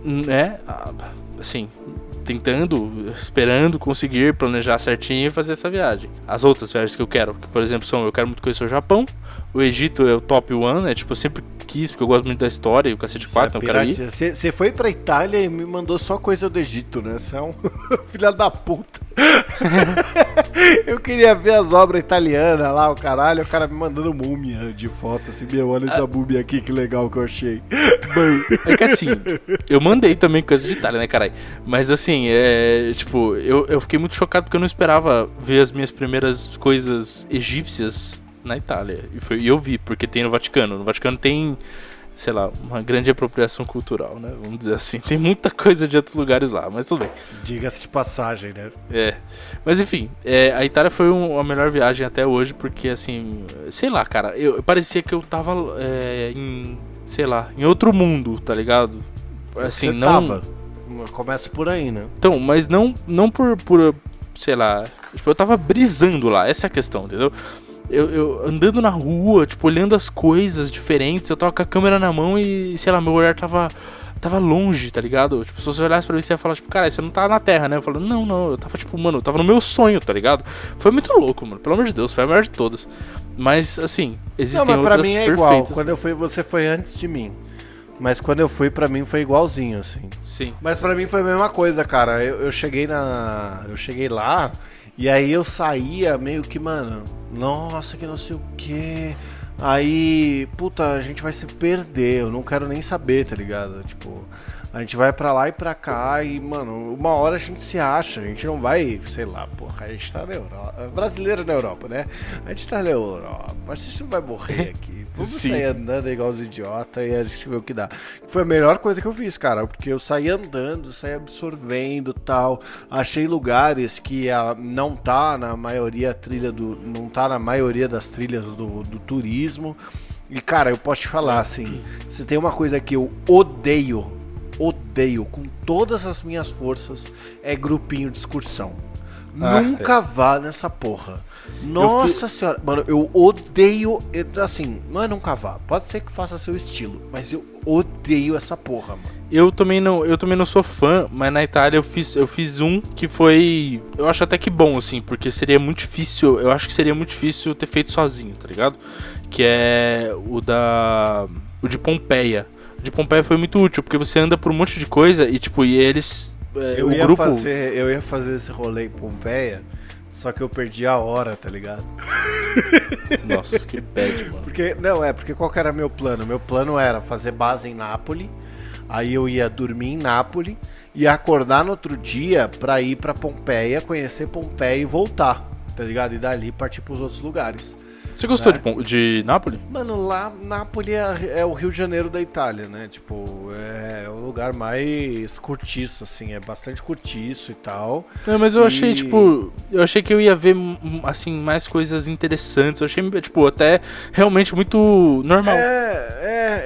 né, ah, assim, tentando, esperando conseguir planejar certinho e fazer essa viagem. As outras viagens que eu quero, que por exemplo são, eu quero muito conhecer o Japão, o Egito é o top one, né, tipo, eu sempre quis, porque eu gosto muito da história e o cacete 4, então eu quero ir. Você você foi pra Itália e me mandou só coisa do Egito, né? Você é um filho da puta. eu queria ver as obras italianas lá, o caralho, o cara me mandando múmia de foto, assim, meu, olha essa múmia aqui, que legal que eu achei. É que assim, eu mandei também coisa de Itália, né, caralho? Mas assim, é. Tipo, eu, eu fiquei muito chocado porque eu não esperava ver as minhas primeiras coisas egípcias na Itália. E, foi, e eu vi, porque tem no Vaticano. No Vaticano tem, sei lá, uma grande apropriação cultural, né? Vamos dizer assim. Tem muita coisa de outros lugares lá, mas tudo bem. Diga-se de passagem, né? É. Mas enfim, é, a Itália foi um- a melhor viagem até hoje, porque assim, sei lá, cara, eu, eu parecia que eu tava é, em, sei lá, em outro mundo, tá ligado? Assim, Você não. tava. Começa por aí, né? Então, mas não, não por, por, sei lá, tipo, eu tava brisando lá, essa é a questão, entendeu? Eu, eu andando na rua, tipo, olhando as coisas diferentes, eu tava com a câmera na mão e, sei lá, meu olhar tava, tava longe, tá ligado? Tipo, se você olhasse pra mim, você ia falar, tipo, cara, você não tá na Terra, né? Eu falo, não, não, eu tava, tipo, mano, eu tava no meu sonho, tá ligado? Foi muito louco, mano, pelo amor de Deus, foi a maior de todas. Mas, assim, existem Não, mas pra mim é igual. Quando eu fui, você foi antes de mim. Mas quando eu fui, pra mim foi igualzinho, assim. Sim. Mas pra mim foi a mesma coisa, cara. Eu, eu cheguei na. Eu cheguei lá e aí eu saía meio que, mano, nossa, que não sei o que. Aí, puta, a gente vai se perder. Eu não quero nem saber, tá ligado? Tipo, a gente vai pra lá e pra cá e, mano, uma hora a gente se acha. A gente não vai, sei lá, porra, a gente tá na Europa. Brasileiro na Europa, né? A gente tá na Europa. A gente não vai morrer aqui. Vamos Sim. sair andando igual os idiotas e a gente vê o que dá. Foi a melhor coisa que eu fiz, cara, porque eu saí andando, saí absorvendo tal. Achei lugares que ah, não tá na maioria trilha do. não tá na maioria das trilhas do, do turismo. E cara, eu posso te falar assim, se tem uma coisa que eu odeio, odeio com todas as minhas forças, é grupinho de excursão. Ah, Nunca vá nessa porra. Nossa senhora, mano, eu odeio. Assim, não é nunca vá. Pode ser que faça seu estilo, mas eu odeio essa porra, mano. Eu também não, eu também não sou fã, mas na Itália eu fiz, eu fiz um que foi, eu acho até que bom assim, porque seria muito difícil, eu acho que seria muito difícil ter feito sozinho, tá ligado? Que é o da o de Pompeia. De Pompeia foi muito útil, porque você anda por um monte de coisa e tipo, e eles é, Eu ia, grupo fazer, eu ia fazer esse rolê em Pompeia, só que eu perdi a hora, tá ligado? Nossa, que bad, mano. Porque, não, é, porque qual que era meu plano? Meu plano era fazer base em Nápoles, aí eu ia dormir em Nápoles e acordar no outro dia pra ir pra Pompeia, conhecer Pompeia e voltar, tá ligado? E dali partir pros outros lugares. Você gostou É. de, de Nápoles? Mano, lá Nápoles é, é o Rio de Janeiro da Itália, né? Tipo, é o lugar mais curtiço, assim, é bastante curtiço e tal. Não, mas eu achei, E- tipo, eu achei que eu ia ver, hum, assim, mais coisas interessantes. Eu achei, tipo, até realmente muito normal. É,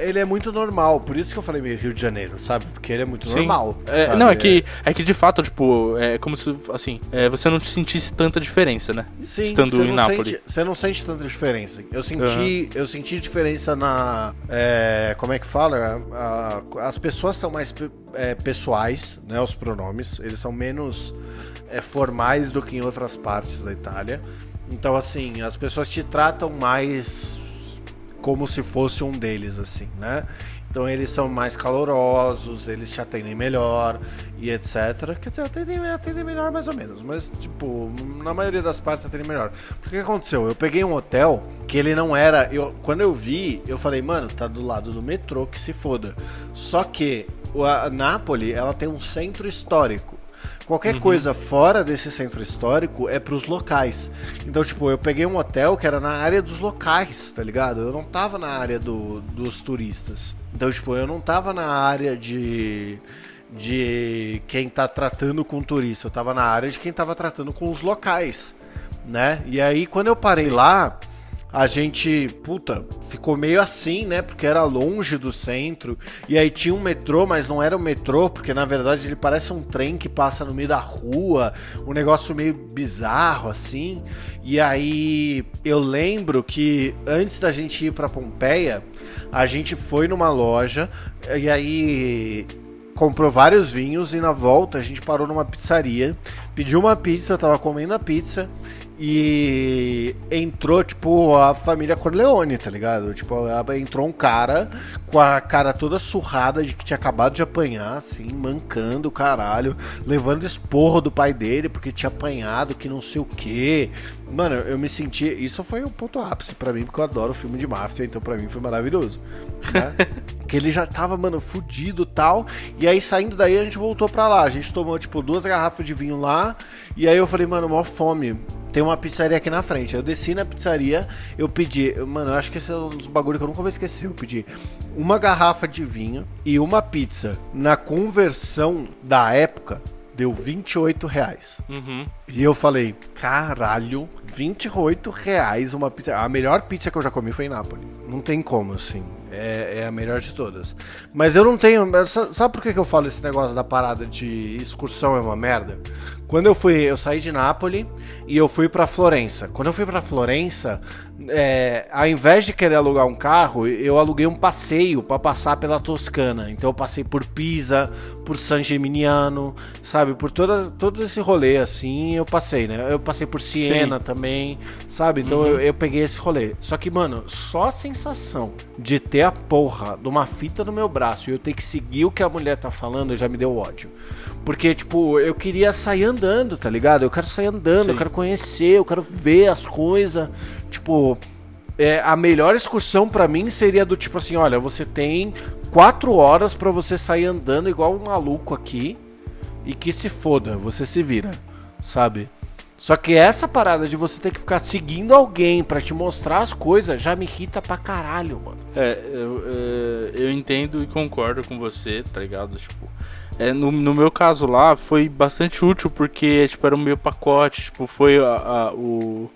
é, ele é muito normal, por isso que eu falei meio Rio de Janeiro, sabe? Porque ele é muito Sim. normal. É, não, é que, é que de fato, tipo, é como se, assim, é, você não sentisse tanta diferença, né? Sim, estando em Nápoles. Sente, você não sente tanta diferença. Eu senti, eu senti diferença na. é, como é que fala? A- as pessoas são mais é, pessoais, né? Os pronomes. Eles são menos é, formais do que em outras partes da Itália. Então, assim, as pessoas te tratam mais como se fosse um deles, assim, né? Então eles são mais calorosos, eles te atendem melhor e etc. Quer dizer, atendem, atendem melhor mais ou menos, mas tipo, na maioria das partes atendem melhor. Porque o que aconteceu? Eu peguei um hotel que ele não era. Eu, quando eu vi, eu falei, mano, tá do lado do metrô, que se foda. Só que a Nápoles, ela tem um centro histórico. Qualquer uhum. coisa fora desse centro histórico é pros locais. Então, tipo, eu peguei um hotel que era na área dos locais, tá ligado? Eu não tava na área do, dos turistas. Então, tipo, eu não tava na área de de quem tá tratando com turista, eu tava na área de quem tava tratando com os locais, né? E aí quando eu parei lá, a gente, puta, ficou meio assim, né? Porque era longe do centro. E aí tinha um metrô, mas não era um metrô, porque na verdade ele parece um trem que passa no meio da rua, um negócio meio bizarro assim. E aí eu lembro que antes da gente ir para Pompeia, a gente foi numa loja e aí comprou vários vinhos e na volta a gente parou numa pizzaria, pediu uma pizza, tava comendo a pizza e entrou, tipo, a família Corleone, tá ligado? Tipo, entrou um cara com a cara toda surrada de que tinha acabado de apanhar, assim, mancando, caralho, levando esporro do pai dele porque tinha apanhado, que não sei o quê. Mano, eu me senti. Isso foi um ponto ápice para mim, porque eu adoro filme de máfia, então para mim foi maravilhoso. Né? que ele já tava, mano, fudido tal. E aí, saindo daí, a gente voltou pra lá. A gente tomou, tipo, duas garrafas de vinho lá. E aí eu falei, mano, mó fome. Tem uma pizzaria aqui na frente. Eu desci na pizzaria, eu pedi. Mano, eu acho que esse é um dos bagulhos que eu nunca vou esquecer. Eu pedi uma garrafa de vinho e uma pizza. Na conversão da época, deu 28 reais. Uhum. E eu falei, caralho, 28 reais uma pizza. A melhor pizza que eu já comi foi em Nápoles. Não tem como, assim. É, é a melhor de todas. Mas eu não tenho. Sabe por que, eu falo esse negócio da parada de excursão é uma merda? Quando eu fui, eu saí de Nápoles e eu fui para Florença. Quando eu fui para Florença, é, ao invés de querer alugar um carro, eu aluguei um passeio para passar pela Toscana. Então eu passei por Pisa, por San Gimignano, sabe, por toda, todo esse rolê assim, eu passei, né? Eu passei por Siena Sim. também, sabe? Então uhum. eu, eu, peguei esse rolê. Só que, mano, só a sensação de ter a porra de uma fita no meu braço e eu ter que seguir o que a mulher tá falando já me deu ódio. Porque, tipo, eu queria sair andando, tá ligado? Eu quero sair andando, Sim. eu quero conhecer, eu quero ver as coisas. Tipo, é, a melhor excursão para mim seria do tipo assim: olha, você tem quatro horas para você sair andando igual um maluco aqui e que se foda, você se vira, sabe? Só que essa parada de você ter que ficar seguindo alguém para te mostrar as coisas já me irrita pra caralho, mano. É, eu, é, eu entendo e concordo com você, tá ligado? Tipo, é, no, no meu caso lá foi bastante útil porque tipo, era o meu pacote, tipo, foi a, a, o,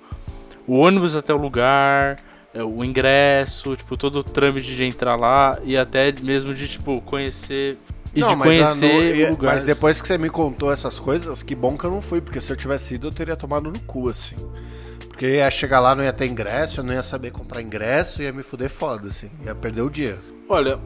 o ônibus até o lugar, é, o ingresso, tipo, todo o trâmite de entrar lá e até mesmo de, tipo, conhecer e não, de conhecer no, Mas depois que você me contou essas coisas, que bom que eu não fui, porque se eu tivesse ido eu teria tomado no cu, assim. Porque ia chegar lá, não ia ter ingresso, eu não ia saber comprar ingresso, ia me fuder foda, assim, ia perder o dia. Olha,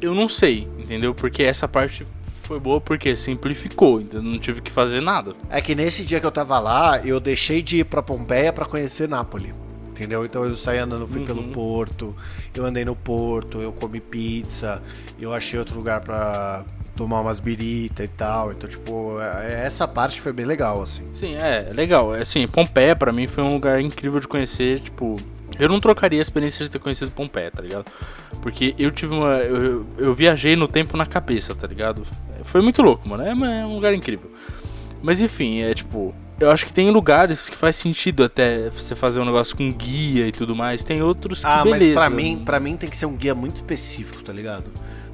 eu não sei, entendeu? Porque essa parte foi boa porque simplificou, então não tive que fazer nada. É que nesse dia que eu tava lá, eu deixei de ir pra Pompeia para conhecer Nápoles. Entendeu? Então eu saí andando, fui uhum. pelo porto, eu andei no porto, eu comi pizza, eu achei outro lugar pra tomar umas birita e tal. Então, tipo, é, é, essa parte foi bem legal, assim. Sim, é, legal. Assim, Pompeia para mim foi um lugar incrível de conhecer, tipo, eu não trocaria a experiência de ter conhecido Pompeia, tá ligado? Porque eu tive uma. Eu, eu viajei no tempo na cabeça, tá ligado? Foi muito louco, mano. É, é um lugar incrível. Mas enfim, é tipo. Eu acho que tem lugares que faz sentido até você fazer um negócio com guia e tudo mais. Tem outros que Ah, beleza. mas pra mim, pra mim tem que ser um guia muito específico, tá ligado?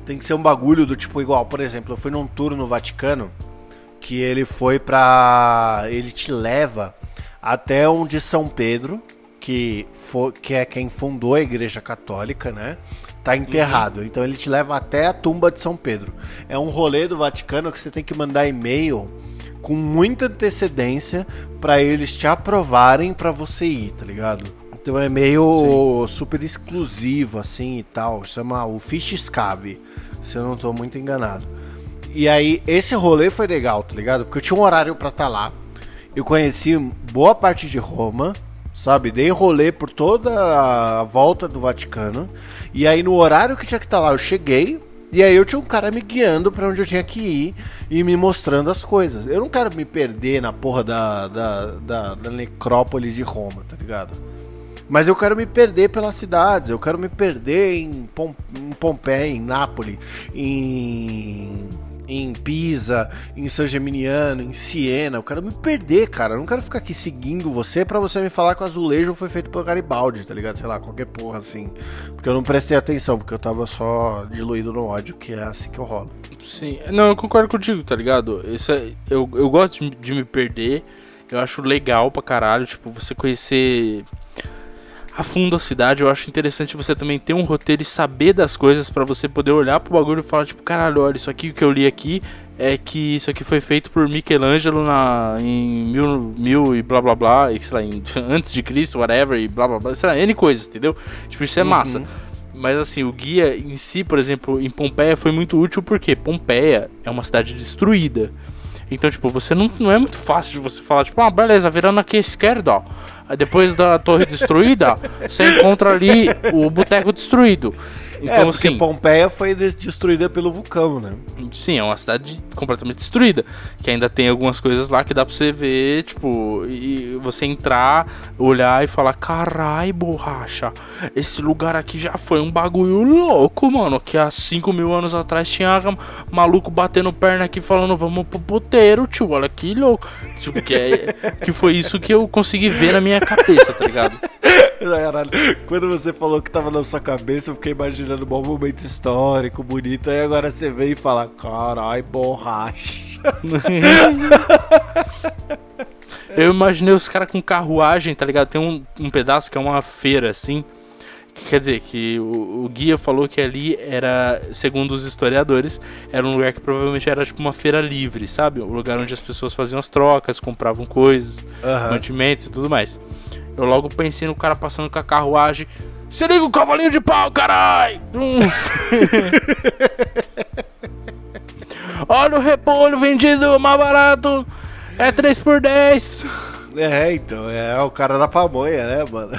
Tem que ser um bagulho do tipo igual, por exemplo, eu fui num tour no Vaticano que ele foi pra. Ele te leva até onde São Pedro, que, for, que é quem fundou a Igreja Católica, né? Tá enterrado. Uhum. Então ele te leva até a tumba de São Pedro. É um rolê do Vaticano que você tem que mandar e-mail com muita antecedência para eles te aprovarem para você ir, tá ligado? Então é meio Sim. super exclusivo assim e tal. Chama o Fish Scave, se eu não tô muito enganado. E aí esse rolê foi legal, tá ligado? Porque eu tinha um horário para estar tá lá. Eu conheci boa parte de Roma sabe? Dei rolê por toda a volta do Vaticano. E aí, no horário que tinha que estar tá lá, eu cheguei. E aí, eu tinha um cara me guiando para onde eu tinha que ir e me mostrando as coisas. Eu não quero me perder na porra da, da, da, da necrópole de Roma, tá ligado? Mas eu quero me perder pelas cidades, eu quero me perder em, Pom em Pompeia, em Nápoles, em em Pisa, em San Geminiano, em Siena. Eu quero me perder, cara. Eu não quero ficar aqui seguindo você para você me falar que o azulejo foi feito pelo Garibaldi, tá ligado? Sei lá, qualquer porra assim. Porque eu não prestei atenção, porque eu tava só diluído no ódio, que é assim que eu rolo. Sim, não, eu concordo contigo, tá ligado? Isso é, eu, eu gosto de, de me perder. Eu acho legal pra caralho, tipo, você conhecer a fundo a cidade, eu acho interessante você também ter um roteiro e saber das coisas para você poder olhar pro bagulho e falar, tipo, caralho, olha, isso aqui que eu li aqui é que isso aqui foi feito por Michelangelo na, em mil, mil e blá blá blá, e, sei lá, em, antes de Cristo, whatever, e blá blá blá, sei lá, N coisas, entendeu? Tipo, isso é uhum. massa. Mas assim, o guia em si, por exemplo, em Pompeia foi muito útil porque Pompeia é uma cidade destruída. Então, tipo, você não, não é muito fácil de você falar, tipo, ah, beleza, virando aqui à esquerda, ó. Depois da torre destruída, você encontra ali o boteco destruído. Então, é, porque assim, Pompeia foi destruída pelo vulcão, né? Sim, é uma cidade completamente destruída. Que ainda tem algumas coisas lá que dá pra você ver, tipo, e você entrar, olhar e falar: carai, borracha, esse lugar aqui já foi um bagulho louco, mano. Que há 5 mil anos atrás tinha maluco batendo perna aqui falando: vamos pro puteiro, tio, olha que louco. Tipo, que, é, que foi isso que eu consegui ver na minha cabeça, tá ligado? Caralho, quando você falou que tava na sua cabeça, eu fiquei imaginando um bom momento histórico, bonito, aí agora você vem e fala, carai, borracha. eu imaginei os caras com carruagem, tá ligado? Tem um, um pedaço que é uma feira, assim, quer dizer, que o, o, guia falou que ali era, segundo os historiadores, era um lugar que provavelmente era tipo uma feira livre, sabe? Um lugar onde as pessoas faziam as trocas, compravam coisas, uhum. mantimentos e tudo mais. Eu logo pensei no cara passando com a carruagem. Se liga o cavalinho de pau, carai! Olha o repolho vendido mais barato. É 3 por 10. É, então, é o cara da pamonha, né, mano?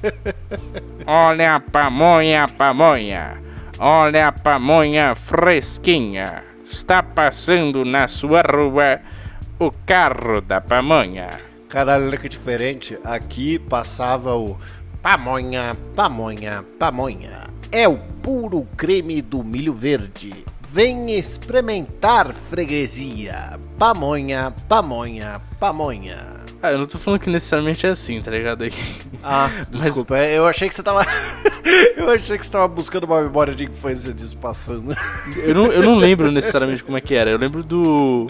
Olha a pamonha, pamonha. Olha a pamonha fresquinha. Está passando na sua rua o carro da pamonha. Caralho, olha que diferente. Aqui passava o pamonha, pamonha, pamonha. É o puro creme do milho verde. Vem experimentar freguesia. Pamonha, pamonha, pamonha. Ah, eu não tô falando que necessariamente é assim, tá ligado? Ah, Mas... desculpa, é, eu achei que você tava. eu achei que você tava buscando uma memória de infância disso passando. eu, não, eu não lembro necessariamente como é que era. Eu lembro do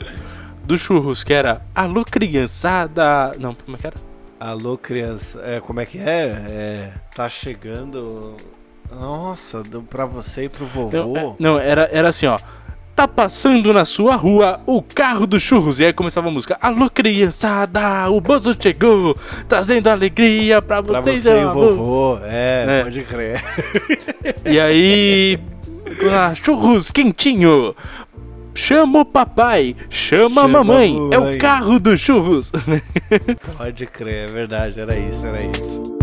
do churros, que era Alô criançada. Não, como é que era? Alô criança. É, como é que é? é tá chegando. Nossa, pra você e pro vovô. Não, é, não, era, era assim, ó. Tá passando na sua rua o carro dos churros. E aí começava a música. Alô, criançada, o Bozo chegou, trazendo alegria pra vocês. Pra você e o vovô, é, é, pode crer. E aí. Ah, churros quentinho. Chama o papai, chama, chama a mamãe. mamãe. É o carro dos churros. Pode crer, é verdade, era isso, era isso.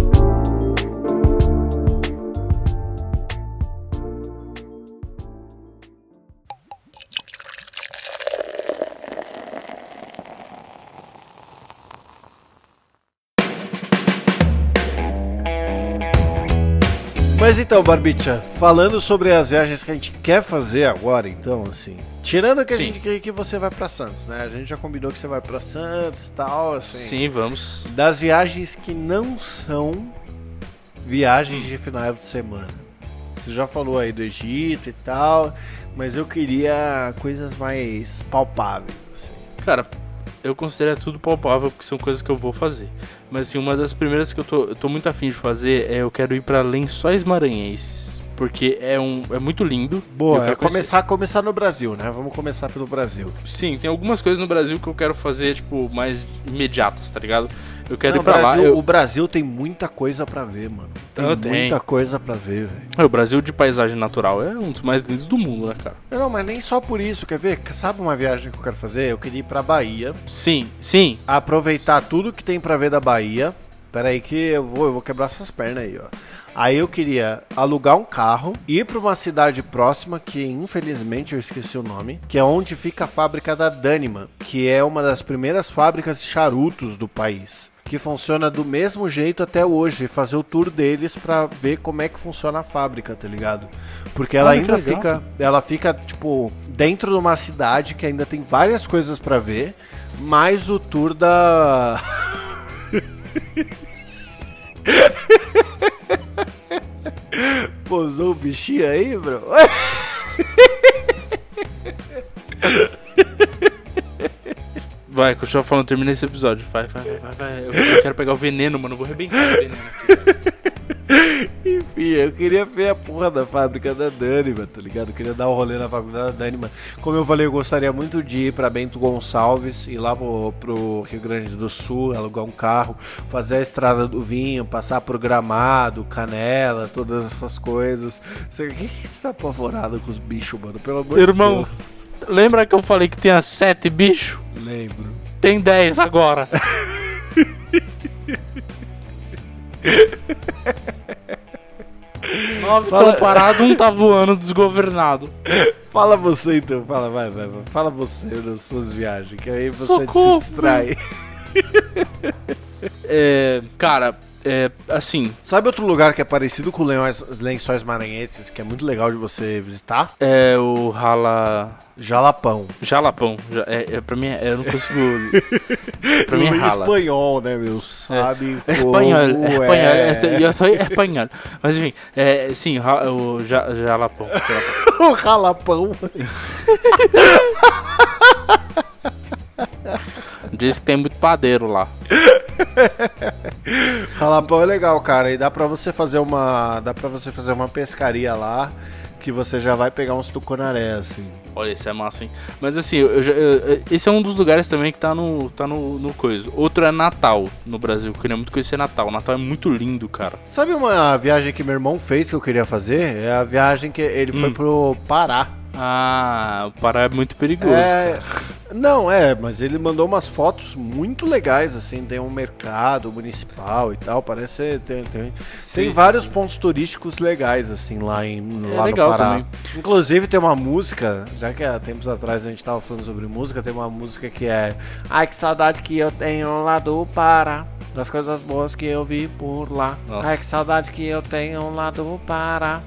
Mas então, Barbicha, falando sobre as viagens que a gente quer fazer agora, então, assim, tirando que a Sim. gente quer que você vai para Santos, né? A gente já combinou que você vai para Santos, tal, assim. Sim, vamos. Das viagens que não são viagens de final de semana. Você já falou aí do Egito e tal, mas eu queria coisas mais palpáveis, assim. Cara, eu considero tudo palpável porque são coisas que eu vou fazer. Mas assim, uma das primeiras que eu tô, eu tô muito afim de fazer é eu quero ir para Lençóis Maranhenses. Porque é, um, é muito lindo. Boa, é começar, começar no Brasil, né? Vamos começar pelo Brasil. Sim, tem algumas coisas no Brasil que eu quero fazer, tipo, mais imediatas, tá ligado? Eu quero Não, ir pra Brasil, lá. Eu... O Brasil tem muita coisa para ver, mano. Tem ah, muita coisa para ver, velho. É, o Brasil de paisagem natural é um dos mais lindos do mundo, né, cara? Não, mas nem só por isso. Quer ver? Sabe uma viagem que eu quero fazer? Eu queria ir pra Bahia. Sim, sim. Aproveitar tudo que tem para ver da Bahia. Pera aí que eu vou, eu vou quebrar suas pernas aí, ó. Aí eu queria alugar um carro, ir para uma cidade próxima, que infelizmente eu esqueci o nome, que é onde fica a fábrica da Daniman, que é uma das primeiras fábricas de charutos do país. Que funciona do mesmo jeito até hoje, fazer o tour deles pra ver como é que funciona a fábrica, tá ligado? Porque ela Olha que ainda fica, ela fica tipo dentro de uma cidade que ainda tem várias coisas pra ver, mais o tour da Posou o bichinho aí, bro? Vai, continua falando, termina esse episódio. Vai, vai, vai, vai. vai. Eu, eu quero pegar o veneno, mano. Eu vou arrebentar o veneno aqui. Enfim, eu queria ver a porra da fábrica da Dani, mano, tá ligado? Eu queria dar um rolê na fábrica da Dani, mano. Como eu falei, eu gostaria muito de ir pra Bento Gonçalves, ir lá pro, pro Rio Grande do Sul, alugar um carro, fazer a estrada do vinho, passar por Gramado, Canela, todas essas coisas. Você, que, que você tá apavorado com os bichos, mano? Pelo amor Irmão, de Deus. Lembra que eu falei que tinha sete bichos? Lembro. Tem dez agora. Nove Fala- estão parados, um tá voando desgovernado. Fala você então, fala, vai, vai, vai. Fala você das suas viagens, que aí você Socorro, se distrai. É, cara, é, assim, Sabe outro lugar que é parecido com lençóis, lençóis maranhenses, que é muito legal de você visitar? é o rala... Jalapão. Jalapão. Ja- É, é, pra mim, é- eu não consigo... pra mim é rala. espanhol, né, meu? Sabe É espanhol, é espanhol, é. é, eu sou espanhol. Mas enfim, é, sim, o ja- jalapão. jalapão. o jalapão. Diz que tem muito padeiro lá. Jalapão é legal, cara. E dá pra você fazer uma. Dá pra você fazer uma pescaria lá. Que você já vai pegar uns tucunaré, assim. Olha, isso é massa, hein? Mas assim, eu eu- esse é um dos lugares também que tá no, tá no, no coisa. Outro é Natal, no Brasil. Eu queria muito conhecer Natal. Natal é muito lindo, cara. Sabe uma viagem que meu irmão fez que eu queria fazer? É a viagem que ele foi Hum. pro Pará. Ah, o Pará é muito perigoso. É, cara. Não, é, mas ele mandou umas fotos muito legais, assim, tem um mercado municipal e tal, parece tem, tem, sim, tem vários sim. pontos turísticos legais, assim, lá, em, é lá legal no Pará. Também. Inclusive tem uma música, já que há tempos atrás a gente tava falando sobre música, tem uma música que é Ai, que saudade que eu tenho lá do Pará, das coisas boas que eu vi por lá. Nossa. Ai, que saudade que eu tenho lá do Pará.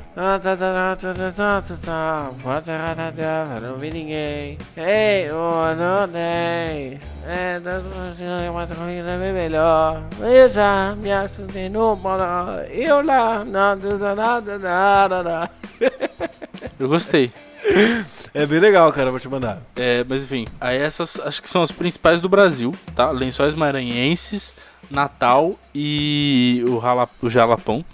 Não vi ninguém. Ei, oi não tem. É, das uma corrida bem melhor. Eu já me assustei no bola. Eu lá, nada, nada, nada, nada. Eu gostei. É bem legal, cara, vou te mandar. É, mas enfim, aí essas acho que são as principais do Brasil, tá? Lençóis Maranhenses, Natal e o, rala, o Jalapão.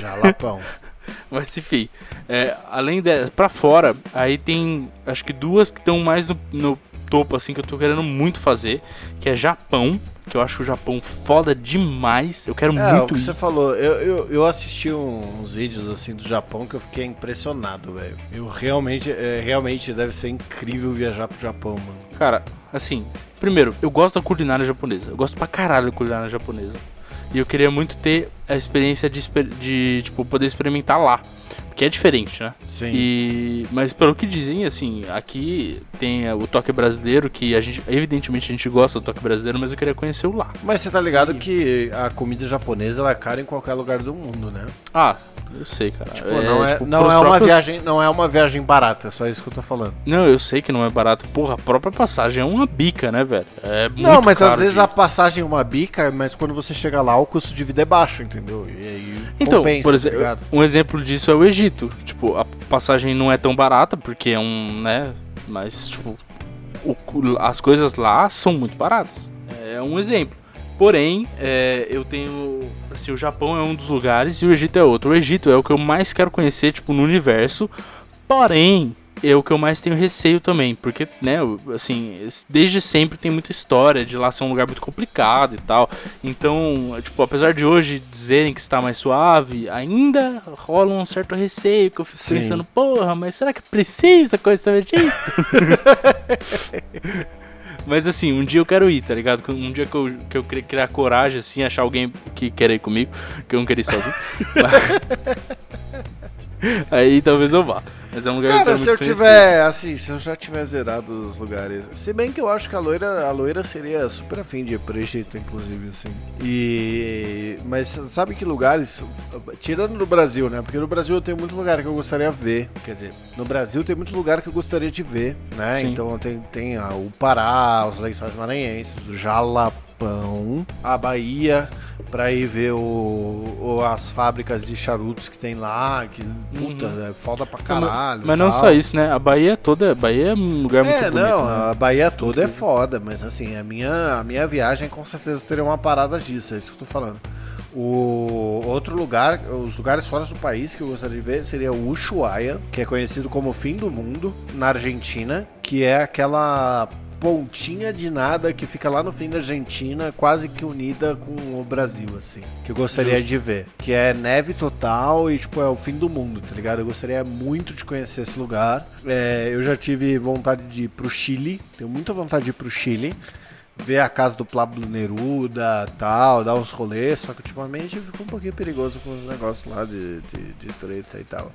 Jalapão. Mas enfim, é, além de pra fora, aí tem acho que duas que estão mais no, no topo assim que eu tô querendo muito fazer, que é Japão, que eu acho o Japão foda demais. Eu quero É, o muito que ir. você falou, eu, eu, eu assisti uns vídeos assim do Japão que eu fiquei impressionado, velho. Eu realmente, é, realmente deve ser incrível viajar pro Japão, mano. Cara, assim, primeiro, eu gosto da culinária japonesa. Eu gosto pra caralho da culinária japonesa. E eu queria muito ter a experiência de, de tipo, poder experimentar lá. Porque é diferente, né? Sim. E, mas pelo que dizem, assim, aqui tem é, o toque brasileiro, que a gente, evidentemente a gente gosta do toque brasileiro, mas eu queria conhecer o lá. Mas você tá ligado que a comida japonesa ela é cara em qualquer lugar do mundo, né? Ah, eu sei, cara. Tipo, não é, tipo, não é uma próprios- viagem, não é uma viagem barata, é só isso que eu tô falando. Não, eu sei que não é barato. Porra, a própria passagem é uma bica, né, velho? É muito não, mas às vezes de- a passagem é uma bica, mas quando você chega lá o custo de vida é baixo, entendeu? E aí Então, compensa, por tá exemplo, ligado? um exemplo disso é o Egito. Tipo, a passagem não é tão barata, porque é um, né? Mas, tipo, o as coisas lá são muito baratas. É um exemplo. Porém, é, eu tenho. Assim, o Japão é um dos lugares e o Egito é outro. O Egito é o que eu mais quero conhecer, tipo, no universo. Porém, é o que eu mais tenho receio também. Porque, né, assim, es- desde sempre tem muita história de lá ser um lugar muito complicado e tal. Então, tipo, apesar de hoje dizerem que está mais suave, ainda rola um certo receio que eu fico Sim. pensando, porra, mas será que precisa conhecer o Egito? mas assim, um dia eu quero ir, tá ligado? Um dia que eu, que eu cri- criar coragem, assim, achar alguém que quer ir comigo, que eu não quero ir sozinho. Aí talvez eu vá. Mas é um lugar que Cara, se eu muito tiver, assim, se eu já tiver zerado os lugares. Se bem que eu acho que a loira, a loira seria super afim de Egito, inclusive, assim. E. Mas sabe que lugares. Tirando no Brasil, né? Porque no Brasil eu tenho muito lugar que eu gostaria de ver. Quer dizer, no Brasil tem muito lugar que eu gostaria de ver, né? Sim. Então tem, tem ah, o Pará, os lençóis maranhenses, o Jalapão, a Bahia. Pra ir ver o, o- as fábricas de charutos que tem lá, que puta, é foda pra Não, mas- caralho. Mas não só isso, né? A Bahia toda. A Bahia é um lugar muito É, bonito. não, né? a Bahia toda é foda, mas assim, a minha, a minha viagem com certeza teria uma parada disso, é isso que eu tô falando. O outro lugar, os lugares fora do país que eu gostaria de ver seria o Ushuaia, que é conhecido como o fim do mundo, na Argentina, que é aquela pontinha de nada que fica lá no fim da Argentina, quase que unida com o Brasil, assim. Que eu gostaria de ver. Que é neve total e, tipo, é o fim do mundo, tá ligado? Eu gostaria muito de conhecer esse lugar. É, eu já tive vontade de ir pro Chile, tenho muita vontade de ir pro Chile. Ver a casa do Pablo Neruda tal, dar uns rolês, só que ultimamente ficou um pouquinho perigoso com os negócios lá de, de, de treta e tal.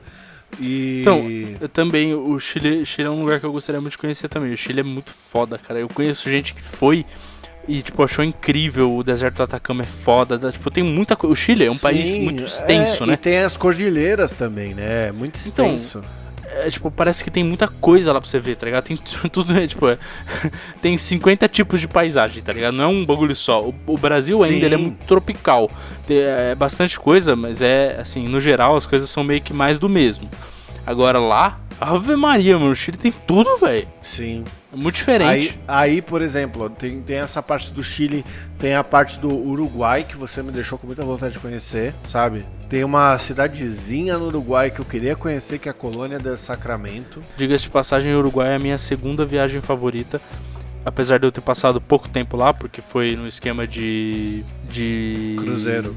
E. Então, eu também, o Chile, Chile é um lugar que eu gostaria muito de conhecer também. O Chile é muito foda, cara. Eu conheço gente que foi e, tipo, achou incrível. O deserto do Atacama é foda. dá- Tipo, tem muita coisa. O Chile é um país Sim, muito extenso, é, né? E tem as cordilheiras também, né? É Muito Então, extenso. É, tipo, parece que tem muita coisa lá pra você ver, tá ligado? Tem tudo, né? Tipo, é, tem 50 tipos de paisagem, tá ligado? Não é um bagulho só. O, o Brasil ainda Sim. ele é muito tropical. Tem, é bastante coisa, mas é, assim, no geral as coisas são meio que mais do mesmo. Agora lá, Ave Maria, mano, o Chile tem tudo, velho. Sim. É muito diferente. Aí, aí, por exemplo, tem, tem essa parte do Chile, tem a parte do Uruguai que você me deixou com muita vontade de conhecer, sabe? Tem uma cidadezinha no Uruguai que eu queria conhecer, que é a Colônia del Sacramento. Diga-se de passagem, o Uruguai é a minha segunda viagem favorita. Apesar de eu ter passado pouco tempo lá, porque foi no esquema de. de. Cruzeiro.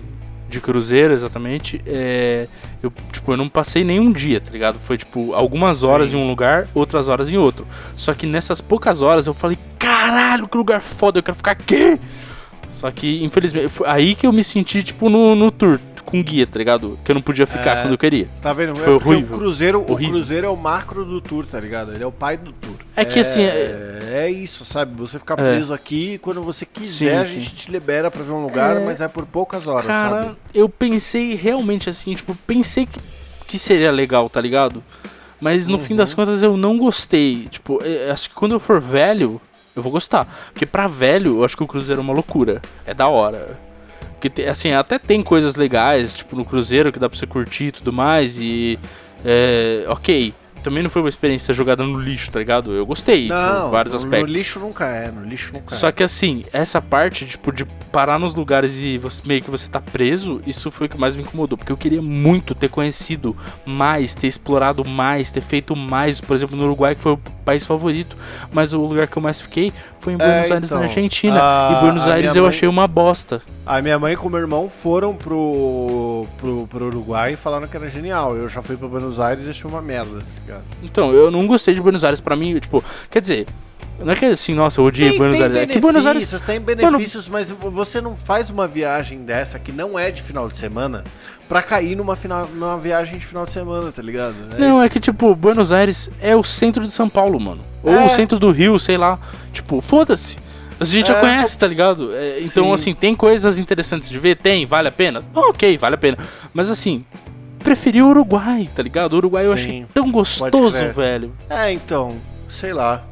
De cruzeiro, exatamente. É, eu, tipo, eu não passei nenhum dia, tá ligado? Foi tipo algumas Sim. horas em um lugar, outras horas em outro. Só que nessas poucas horas eu falei, caralho, que lugar foda, eu quero ficar aqui! Só que, infelizmente, foi aí que eu me senti, tipo, no, no tour, com guia, tá ligado? Que eu não podia ficar É. quando eu queria. Tá vendo? Foi é horrível. o Cruzeiro, o Horrível. Cruzeiro é o macro do tour, tá ligado? Ele é o pai do tour. É que, assim, É, é isso, sabe? Você ficar É. preso aqui e quando você quiser, Sim, a gente sim. te libera pra ver um lugar, É. mas é por poucas horas, Cara, sabe? eu pensei realmente assim, tipo, pensei que, que seria legal, tá ligado? Mas no fim das Uhum. contas eu não gostei. Tipo, acho que quando eu for velho, eu vou gostar. Porque pra velho, eu acho que o Cruzeiro é uma loucura. É da hora. Porque, assim, até tem coisas legais, tipo, no Cruzeiro que dá pra você curtir e tudo mais. E. É. Ok. Também não foi uma experiência jogada no lixo, tá ligado? Eu gostei, Não, por vários no, aspectos. no lixo nunca é, no lixo nunca Só é. que assim, essa parte, tipo, de parar nos lugares e você, meio que você tá preso, isso foi o que mais me incomodou. Porque eu queria muito ter conhecido mais, ter explorado mais, ter feito mais. Por exemplo, no Uruguai, que foi o país favorito. Mas o lugar que eu mais fiquei foi em Buenos Aires, então, na Argentina. a- e Buenos Aires minha eu mãe- achei uma bosta. A minha mãe com meu irmão foram pro, pro, pro Uruguai e falaram que era genial. Eu já fui pra Buenos Aires e achei uma merda, tá ligado? Então, eu não gostei de Buenos Aires. Pra mim, tipo, quer dizer, não é que assim, nossa, eu odiei Buenos Aires. É que Buenos Aires. tem benefícios, mas você não faz uma viagem dessa que não é de final de semana pra cair numa, final, numa viagem de final de semana, tá ligado? Não, isso é que, tipo, Buenos Aires é o centro de São Paulo, mano. Ou É. o centro do Rio, sei lá. Tipo, foda-se. A gente já É. conhece, tá ligado? É, então, Sim. assim, tem coisas interessantes de ver? Tem, vale a pena? Ah, ok, vale a pena. Mas, assim, preferi o Uruguai, tá ligado? O Uruguai eu Sim, achei tão gostoso, velho. É, então, sei lá.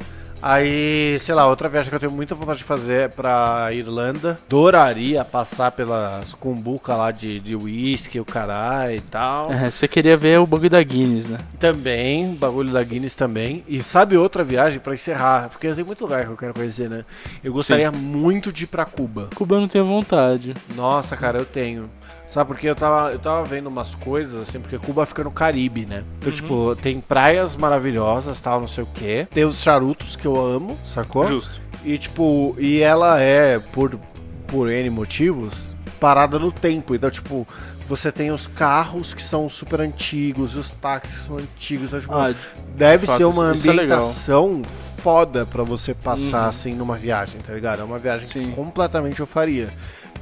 Aí, sei lá, outra viagem que eu tenho muita vontade de fazer é pra Irlanda. Adoraria passar pelas cumbuca lá de, de whisky, o caralho e tal. É, você queria ver o bagulho da Guinness, né? Também, bagulho da Guinness também. E sabe outra viagem pra encerrar? Porque tem muito lugar que eu quero conhecer, né? Eu gostaria muito de ir pra Cuba. Cuba não tem vontade. Nossa, cara, eu tenho. Sabe porque eu tava, eu tava vendo umas coisas, assim, porque Cuba fica no Caribe, né? Então, Uhum. tipo, tem praias maravilhosas, tal, não sei o quê. Tem os charutos que eu amo, sacou? Justo. E, tipo, e ela é, por, por N motivos, parada no tempo. Então, tipo, você tem os carros que são super antigos, os táxis que são antigos. Então, tipo, Ah, deve ser uma é ambientação foda pra você passar, Uhum. assim, numa viagem, tá ligado? É uma viagem Sim. que completamente eu faria.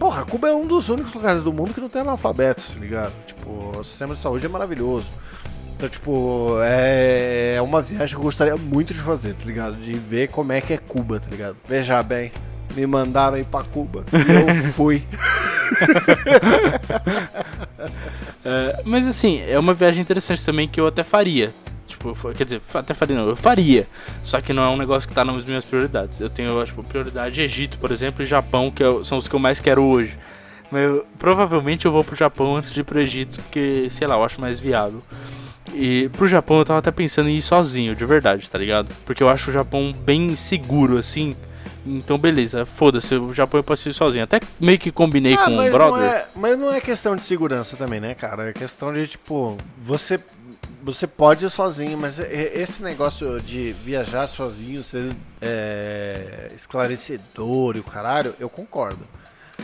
Porra, Cuba é um dos únicos lugares do mundo que não tem analfabetos, tá ligado? Tipo, o sistema de saúde é maravilhoso. Então, tipo, é, é uma viagem que eu gostaria muito de fazer, tá ligado? De ver como é que é Cuba, tá ligado? Veja bem, me mandaram ir pra Cuba e eu fui. É, mas assim, é uma viagem interessante também que eu até faria. Tipo, quer dizer, até faria não, eu faria. Só que não é um negócio que tá nas minhas prioridades. Eu tenho, tipo, prioridade Egito, por exemplo, e Japão, que eu- são os que eu mais quero hoje. Mas eu- provavelmente eu vou pro Japão antes de ir pro Egito, porque, sei lá, eu acho mais viável. E pro Japão eu tava até pensando em ir sozinho, de verdade, tá ligado? Porque eu acho o Japão bem seguro, assim. Então, beleza, foda-se, o Japão eu posso ir sozinho. Até meio que combinei com um mas, brother. não é, mas não é questão de segurança também, né, cara? É questão de, tipo, você, você pode ir sozinho, mas esse negócio de viajar sozinho, ser é, esclarecedor e o caralho, eu concordo.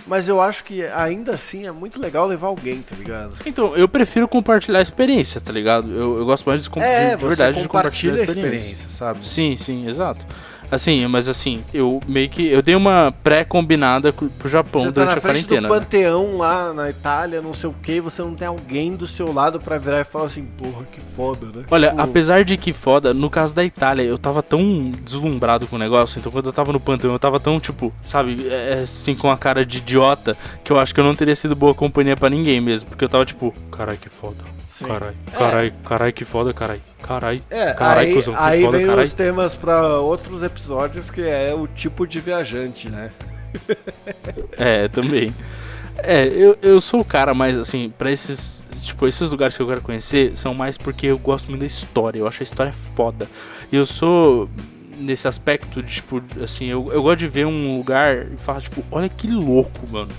Mas eu acho que ainda assim é muito legal levar alguém, tá ligado? Então, eu prefiro compartilhar a experiência, tá ligado? Eu, eu gosto mais de, É, de você verdade de compartilha a compartilhar a experiência. experiência, sabe? Sim, sim, exato. Assim, mas assim, eu meio que. Eu dei uma pré-combinada co- pro Japão Você tá durante na a frente do quarentena. né? panteão lá na Itália, não sei o que, você não tem alguém do seu lado pra virar e falar assim, porra, que foda, né? Olha, Tipo, apesar de que foda, no caso da Itália, eu tava tão deslumbrado com o negócio, então quando eu tava no panteão, eu tava tão, tipo, sabe, é, assim, com a cara de idiota, que eu acho que eu não teria sido boa companhia pra ninguém mesmo, porque eu tava tipo, carai, que foda. Sim. Carai, carai, carai, que foda, carai. Carai. É, Carai, aí, cuzão, que aí foda, vem carai. os temas pra outros episódios, que é o tipo de viajante, né? É, também. É, eu, eu sou o cara mais, assim, pra esses. Tipo, esses lugares que eu quero conhecer são mais porque eu gosto muito da história. Eu acho a história foda. E eu sou. Nesse aspecto de, tipo, assim, eu, eu gosto de ver um lugar e falar, tipo, olha que louco, mano.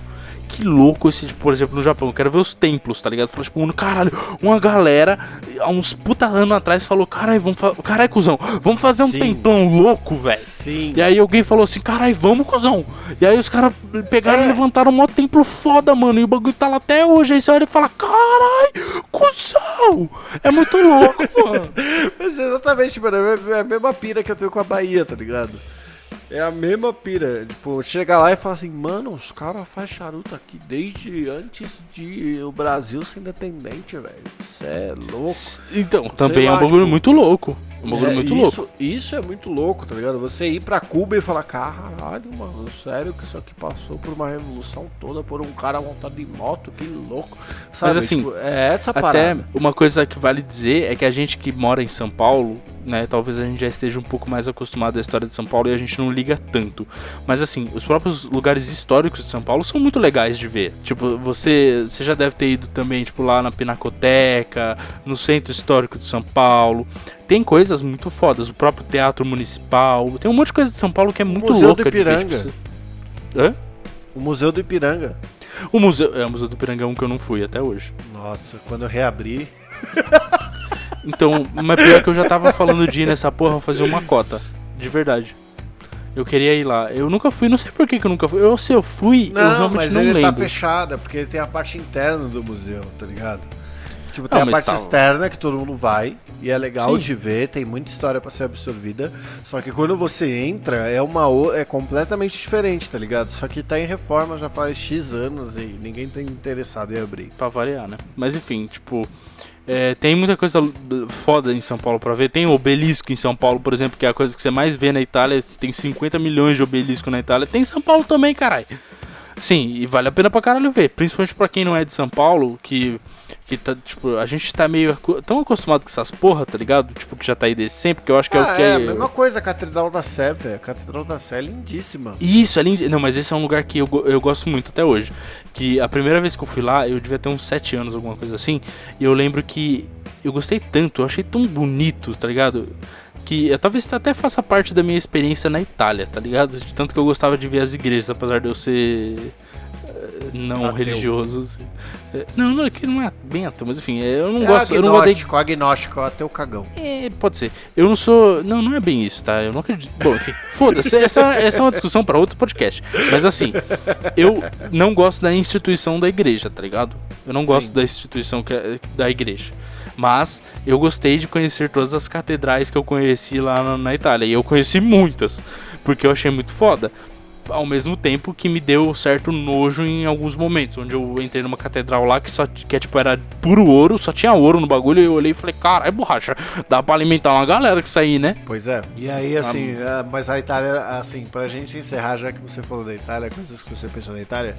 Que louco esse, tipo, por exemplo, no Japão. Eu quero ver os templos, tá ligado? Falar, tipo, mano, caralho, uma galera, há uns puta anos atrás, falou, caralho, vamos fazer. Caralho, cuzão, vamos fazer um Sim. templão louco, velho. Sim. E aí alguém falou assim, carai, vamos, cuzão. E aí os caras pegaram É. e levantaram um maior templo foda, mano. E o bagulho tá lá até hoje. Aí você olha e fala, carai, cuzão. É muito louco, mano. Mas exatamente, mano, é a mesma pira que eu tenho com a Bahia, tá ligado? É a mesma pira. Tipo, chega lá e fala assim, mano, os caras fazem charuto aqui desde antes de o Brasil ser independente, velho. Isso é louco. Então, também é lá, um bagulho tipo, muito louco. Um bagulho É, muito isso, louco. Isso é muito louco, tá ligado? Você ir pra Cuba e falar, caralho, mano, sério que isso aqui passou por uma revolução toda por um cara montado de moto, que louco. Sabe, assim, tipo, é essa Até parada. uma coisa que vale dizer é que a gente que mora em São Paulo, né, talvez a gente já esteja um pouco mais acostumado à história de São Paulo e a gente não liga tanto. Mas assim, os próprios lugares históricos de São Paulo são muito legais de ver. Tipo, você, você já deve ter ido também, tipo, lá na Pinacoteca, no Centro Histórico de São Paulo. Tem coisas muito fodas, o próprio Teatro Municipal, tem um monte de coisa de São Paulo que é muito Museu do louca de ver, Ipiranga. tipo, você- Hã? O Museu do Ipiranga. O museu, é o Museu do Ipiranga é um que eu não fui até hoje. Nossa, quando eu reabri. Então, mas pior que eu já tava falando de ir nessa porra fazer uma cota. De verdade. Eu queria ir lá. Eu nunca fui, não sei por que, que eu nunca fui. Eu, se eu fui, eu Não, realmente mas não ele lembro. tá fechado, é porque ele tem a parte interna do museu, tá ligado? Tipo, tem Ah, a parte tá- externa que todo mundo vai, e é legal Sim. de ver, tem muita história pra ser absorvida. Só que quando você entra, é uma o- é completamente diferente, tá ligado? Só que tá em reforma já faz X anos e ninguém tá interessado em abrir. Pra variar, né? Mas enfim, tipo. É, tem muita coisa foda em São Paulo pra ver. Tem obelisco em São Paulo, por exemplo, que é a coisa que você mais vê na Itália. Tem 50 milhões de obelisco na Itália. Tem em São Paulo também, caralho. Sim, e vale a pena pra caralho ver. Principalmente pra quem não é de São Paulo, que. Que tá, tipo, a gente tá meio tão acostumado com essas porra, tá ligado? Tipo, que já tá aí desde sempre, que eu acho que é ah, o que é, a mesma coisa, a Catedral da Sé, velho. A Catedral da Sé é lindíssima. Isso, é lindo. Não, mas esse é um lugar que eu, eu gosto muito até hoje. Que a primeira vez que eu fui lá, eu devia ter uns 7 anos, alguma coisa assim. E eu lembro que eu gostei tanto, eu achei tão bonito, tá ligado? Que eu, talvez até faça parte da minha experiência na Itália, tá ligado? De tanto que eu gostava de ver as igrejas, apesar de eu ser não Ateu. religioso. assim. Eh, Não, não, é que não é ateu, mas enfim, eu não É gosto. Eu não odeio agnóstico, o cagão. é, pode ser. Eu não sou. Não, não é bem isso, tá? Eu não acredito. Bom, enfim, foda-se. Essa, essa é uma discussão pra outro podcast. Mas assim, eu não gosto da instituição da igreja, tá ligado? Eu não gosto Sim. da instituição que é- da igreja. Mas eu gostei de conhecer todas as catedrais que eu conheci lá na, na Itália. E eu conheci muitas, porque eu achei muito foda. Ao mesmo tempo que me deu certo nojo em alguns momentos, onde eu entrei numa catedral lá que só que é, tipo era puro ouro, só tinha ouro no bagulho, e eu olhei e falei, cara, é borracha, dá pra alimentar uma galera que isso aí, né? Pois é. E aí, assim, ah, mas a Itália, assim, pra gente encerrar, já que você falou da Itália, coisas que você pensou na Itália,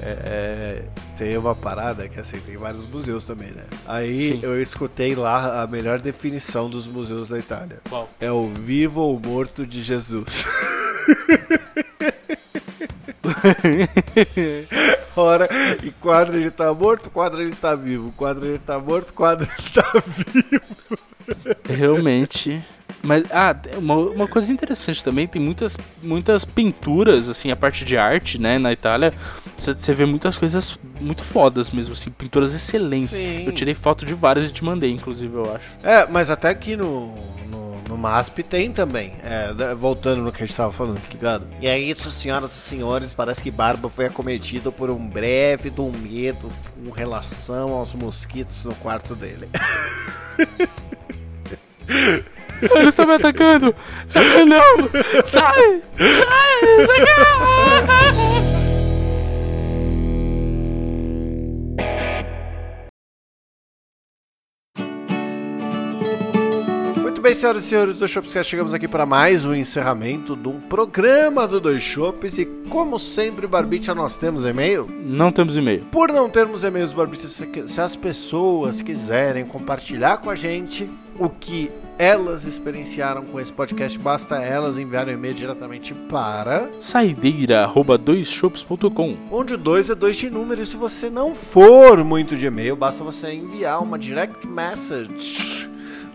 é, é, tem uma parada que assim, tem vários museus também, né? Aí Sim. eu escutei lá a melhor definição dos museus da Itália. Qual? É o vivo ou morto de Jesus. Ora, e quadro ele tá morto, quadro ele tá vivo, quadro ele tá morto, quadro ele tá vivo. Realmente. Mas, ah, uma, uma coisa interessante também, tem muitas, muitas pinturas, assim, a parte de arte, né, na Itália, você, você vê muitas coisas muito fodas mesmo, assim, pinturas excelentes. Sim. Eu tirei foto de várias e te mandei, inclusive, eu acho. É, mas até aqui no, no, no MASP tem também. É, voltando no que a gente tava falando, tá ligado? E é isso, senhoras e senhores, parece que Barba foi acometido por um breve do medo com relação aos mosquitos no quarto dele. Ele está me atacando! Não! Sai! Sai! Sai! bem, senhoras e senhores do Shopscast, chegamos aqui para mais um encerramento de um programa do Dois Shops. E como sempre, Barbicha, nós temos e-mail? Não temos e-mail. Por não termos e-mails, Barbicha, se as pessoas quiserem compartilhar com a gente o que elas experienciaram com esse podcast, basta elas enviarem um e-mail diretamente para Saideira, arroba doisshops.com. onde o 2 é 2 de número. E se você não for muito de e-mail, basta você enviar uma direct message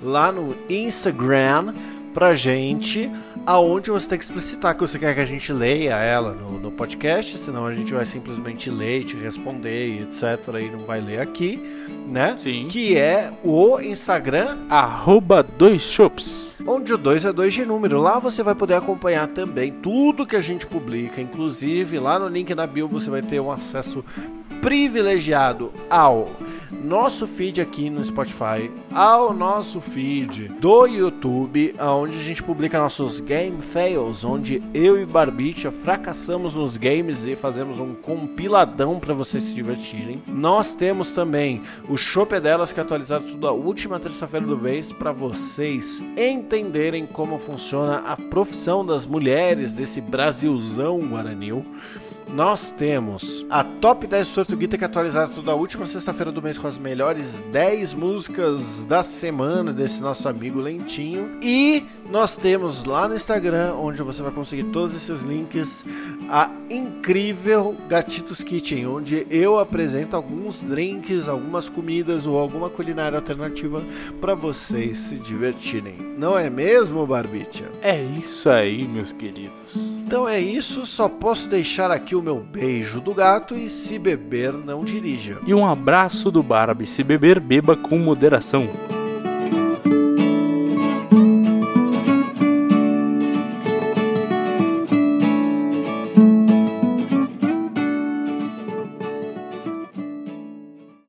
lá no Instagram pra gente, aonde você tem que explicitar que você quer que a gente leia ela no, no podcast, senão a gente vai simplesmente ler e te responder e etc. e não vai ler aqui, né? Sim. Que é o Instagram Arroba doisshops. onde o 2 é 2 de número. Lá você vai poder acompanhar também tudo que a gente publica, inclusive lá no link na bio você vai ter um acesso privilegiado ao nosso feed aqui no Spotify, ao nosso feed do YouTube, onde a gente publica nossos game fails, onde eu e Barbicha fracassamos nos games e fazemos um compiladão para vocês se divertirem. Nós temos também o Shop delas que é atualizado a última terça-feira do mês para vocês entenderem como funciona a profissão das mulheres desse Brasilzão guaranil. Nós temos a Top 10 Tortuguita que é atualizada toda a última sexta-feira do mês com as melhores 10 músicas da semana desse nosso amigo Lentinho. E nós temos lá no Instagram, onde você vai conseguir todos esses links, a incrível Gatitos Kitchen, onde eu apresento alguns drinks, algumas comidas ou alguma culinária alternativa para vocês se divertirem. Não é mesmo, Barbicha? É isso aí, meus queridos. Então é isso, só posso deixar aqui o meu beijo do gato e se beber, não dirija. E um abraço do Barbie. Se beber, beba com moderação.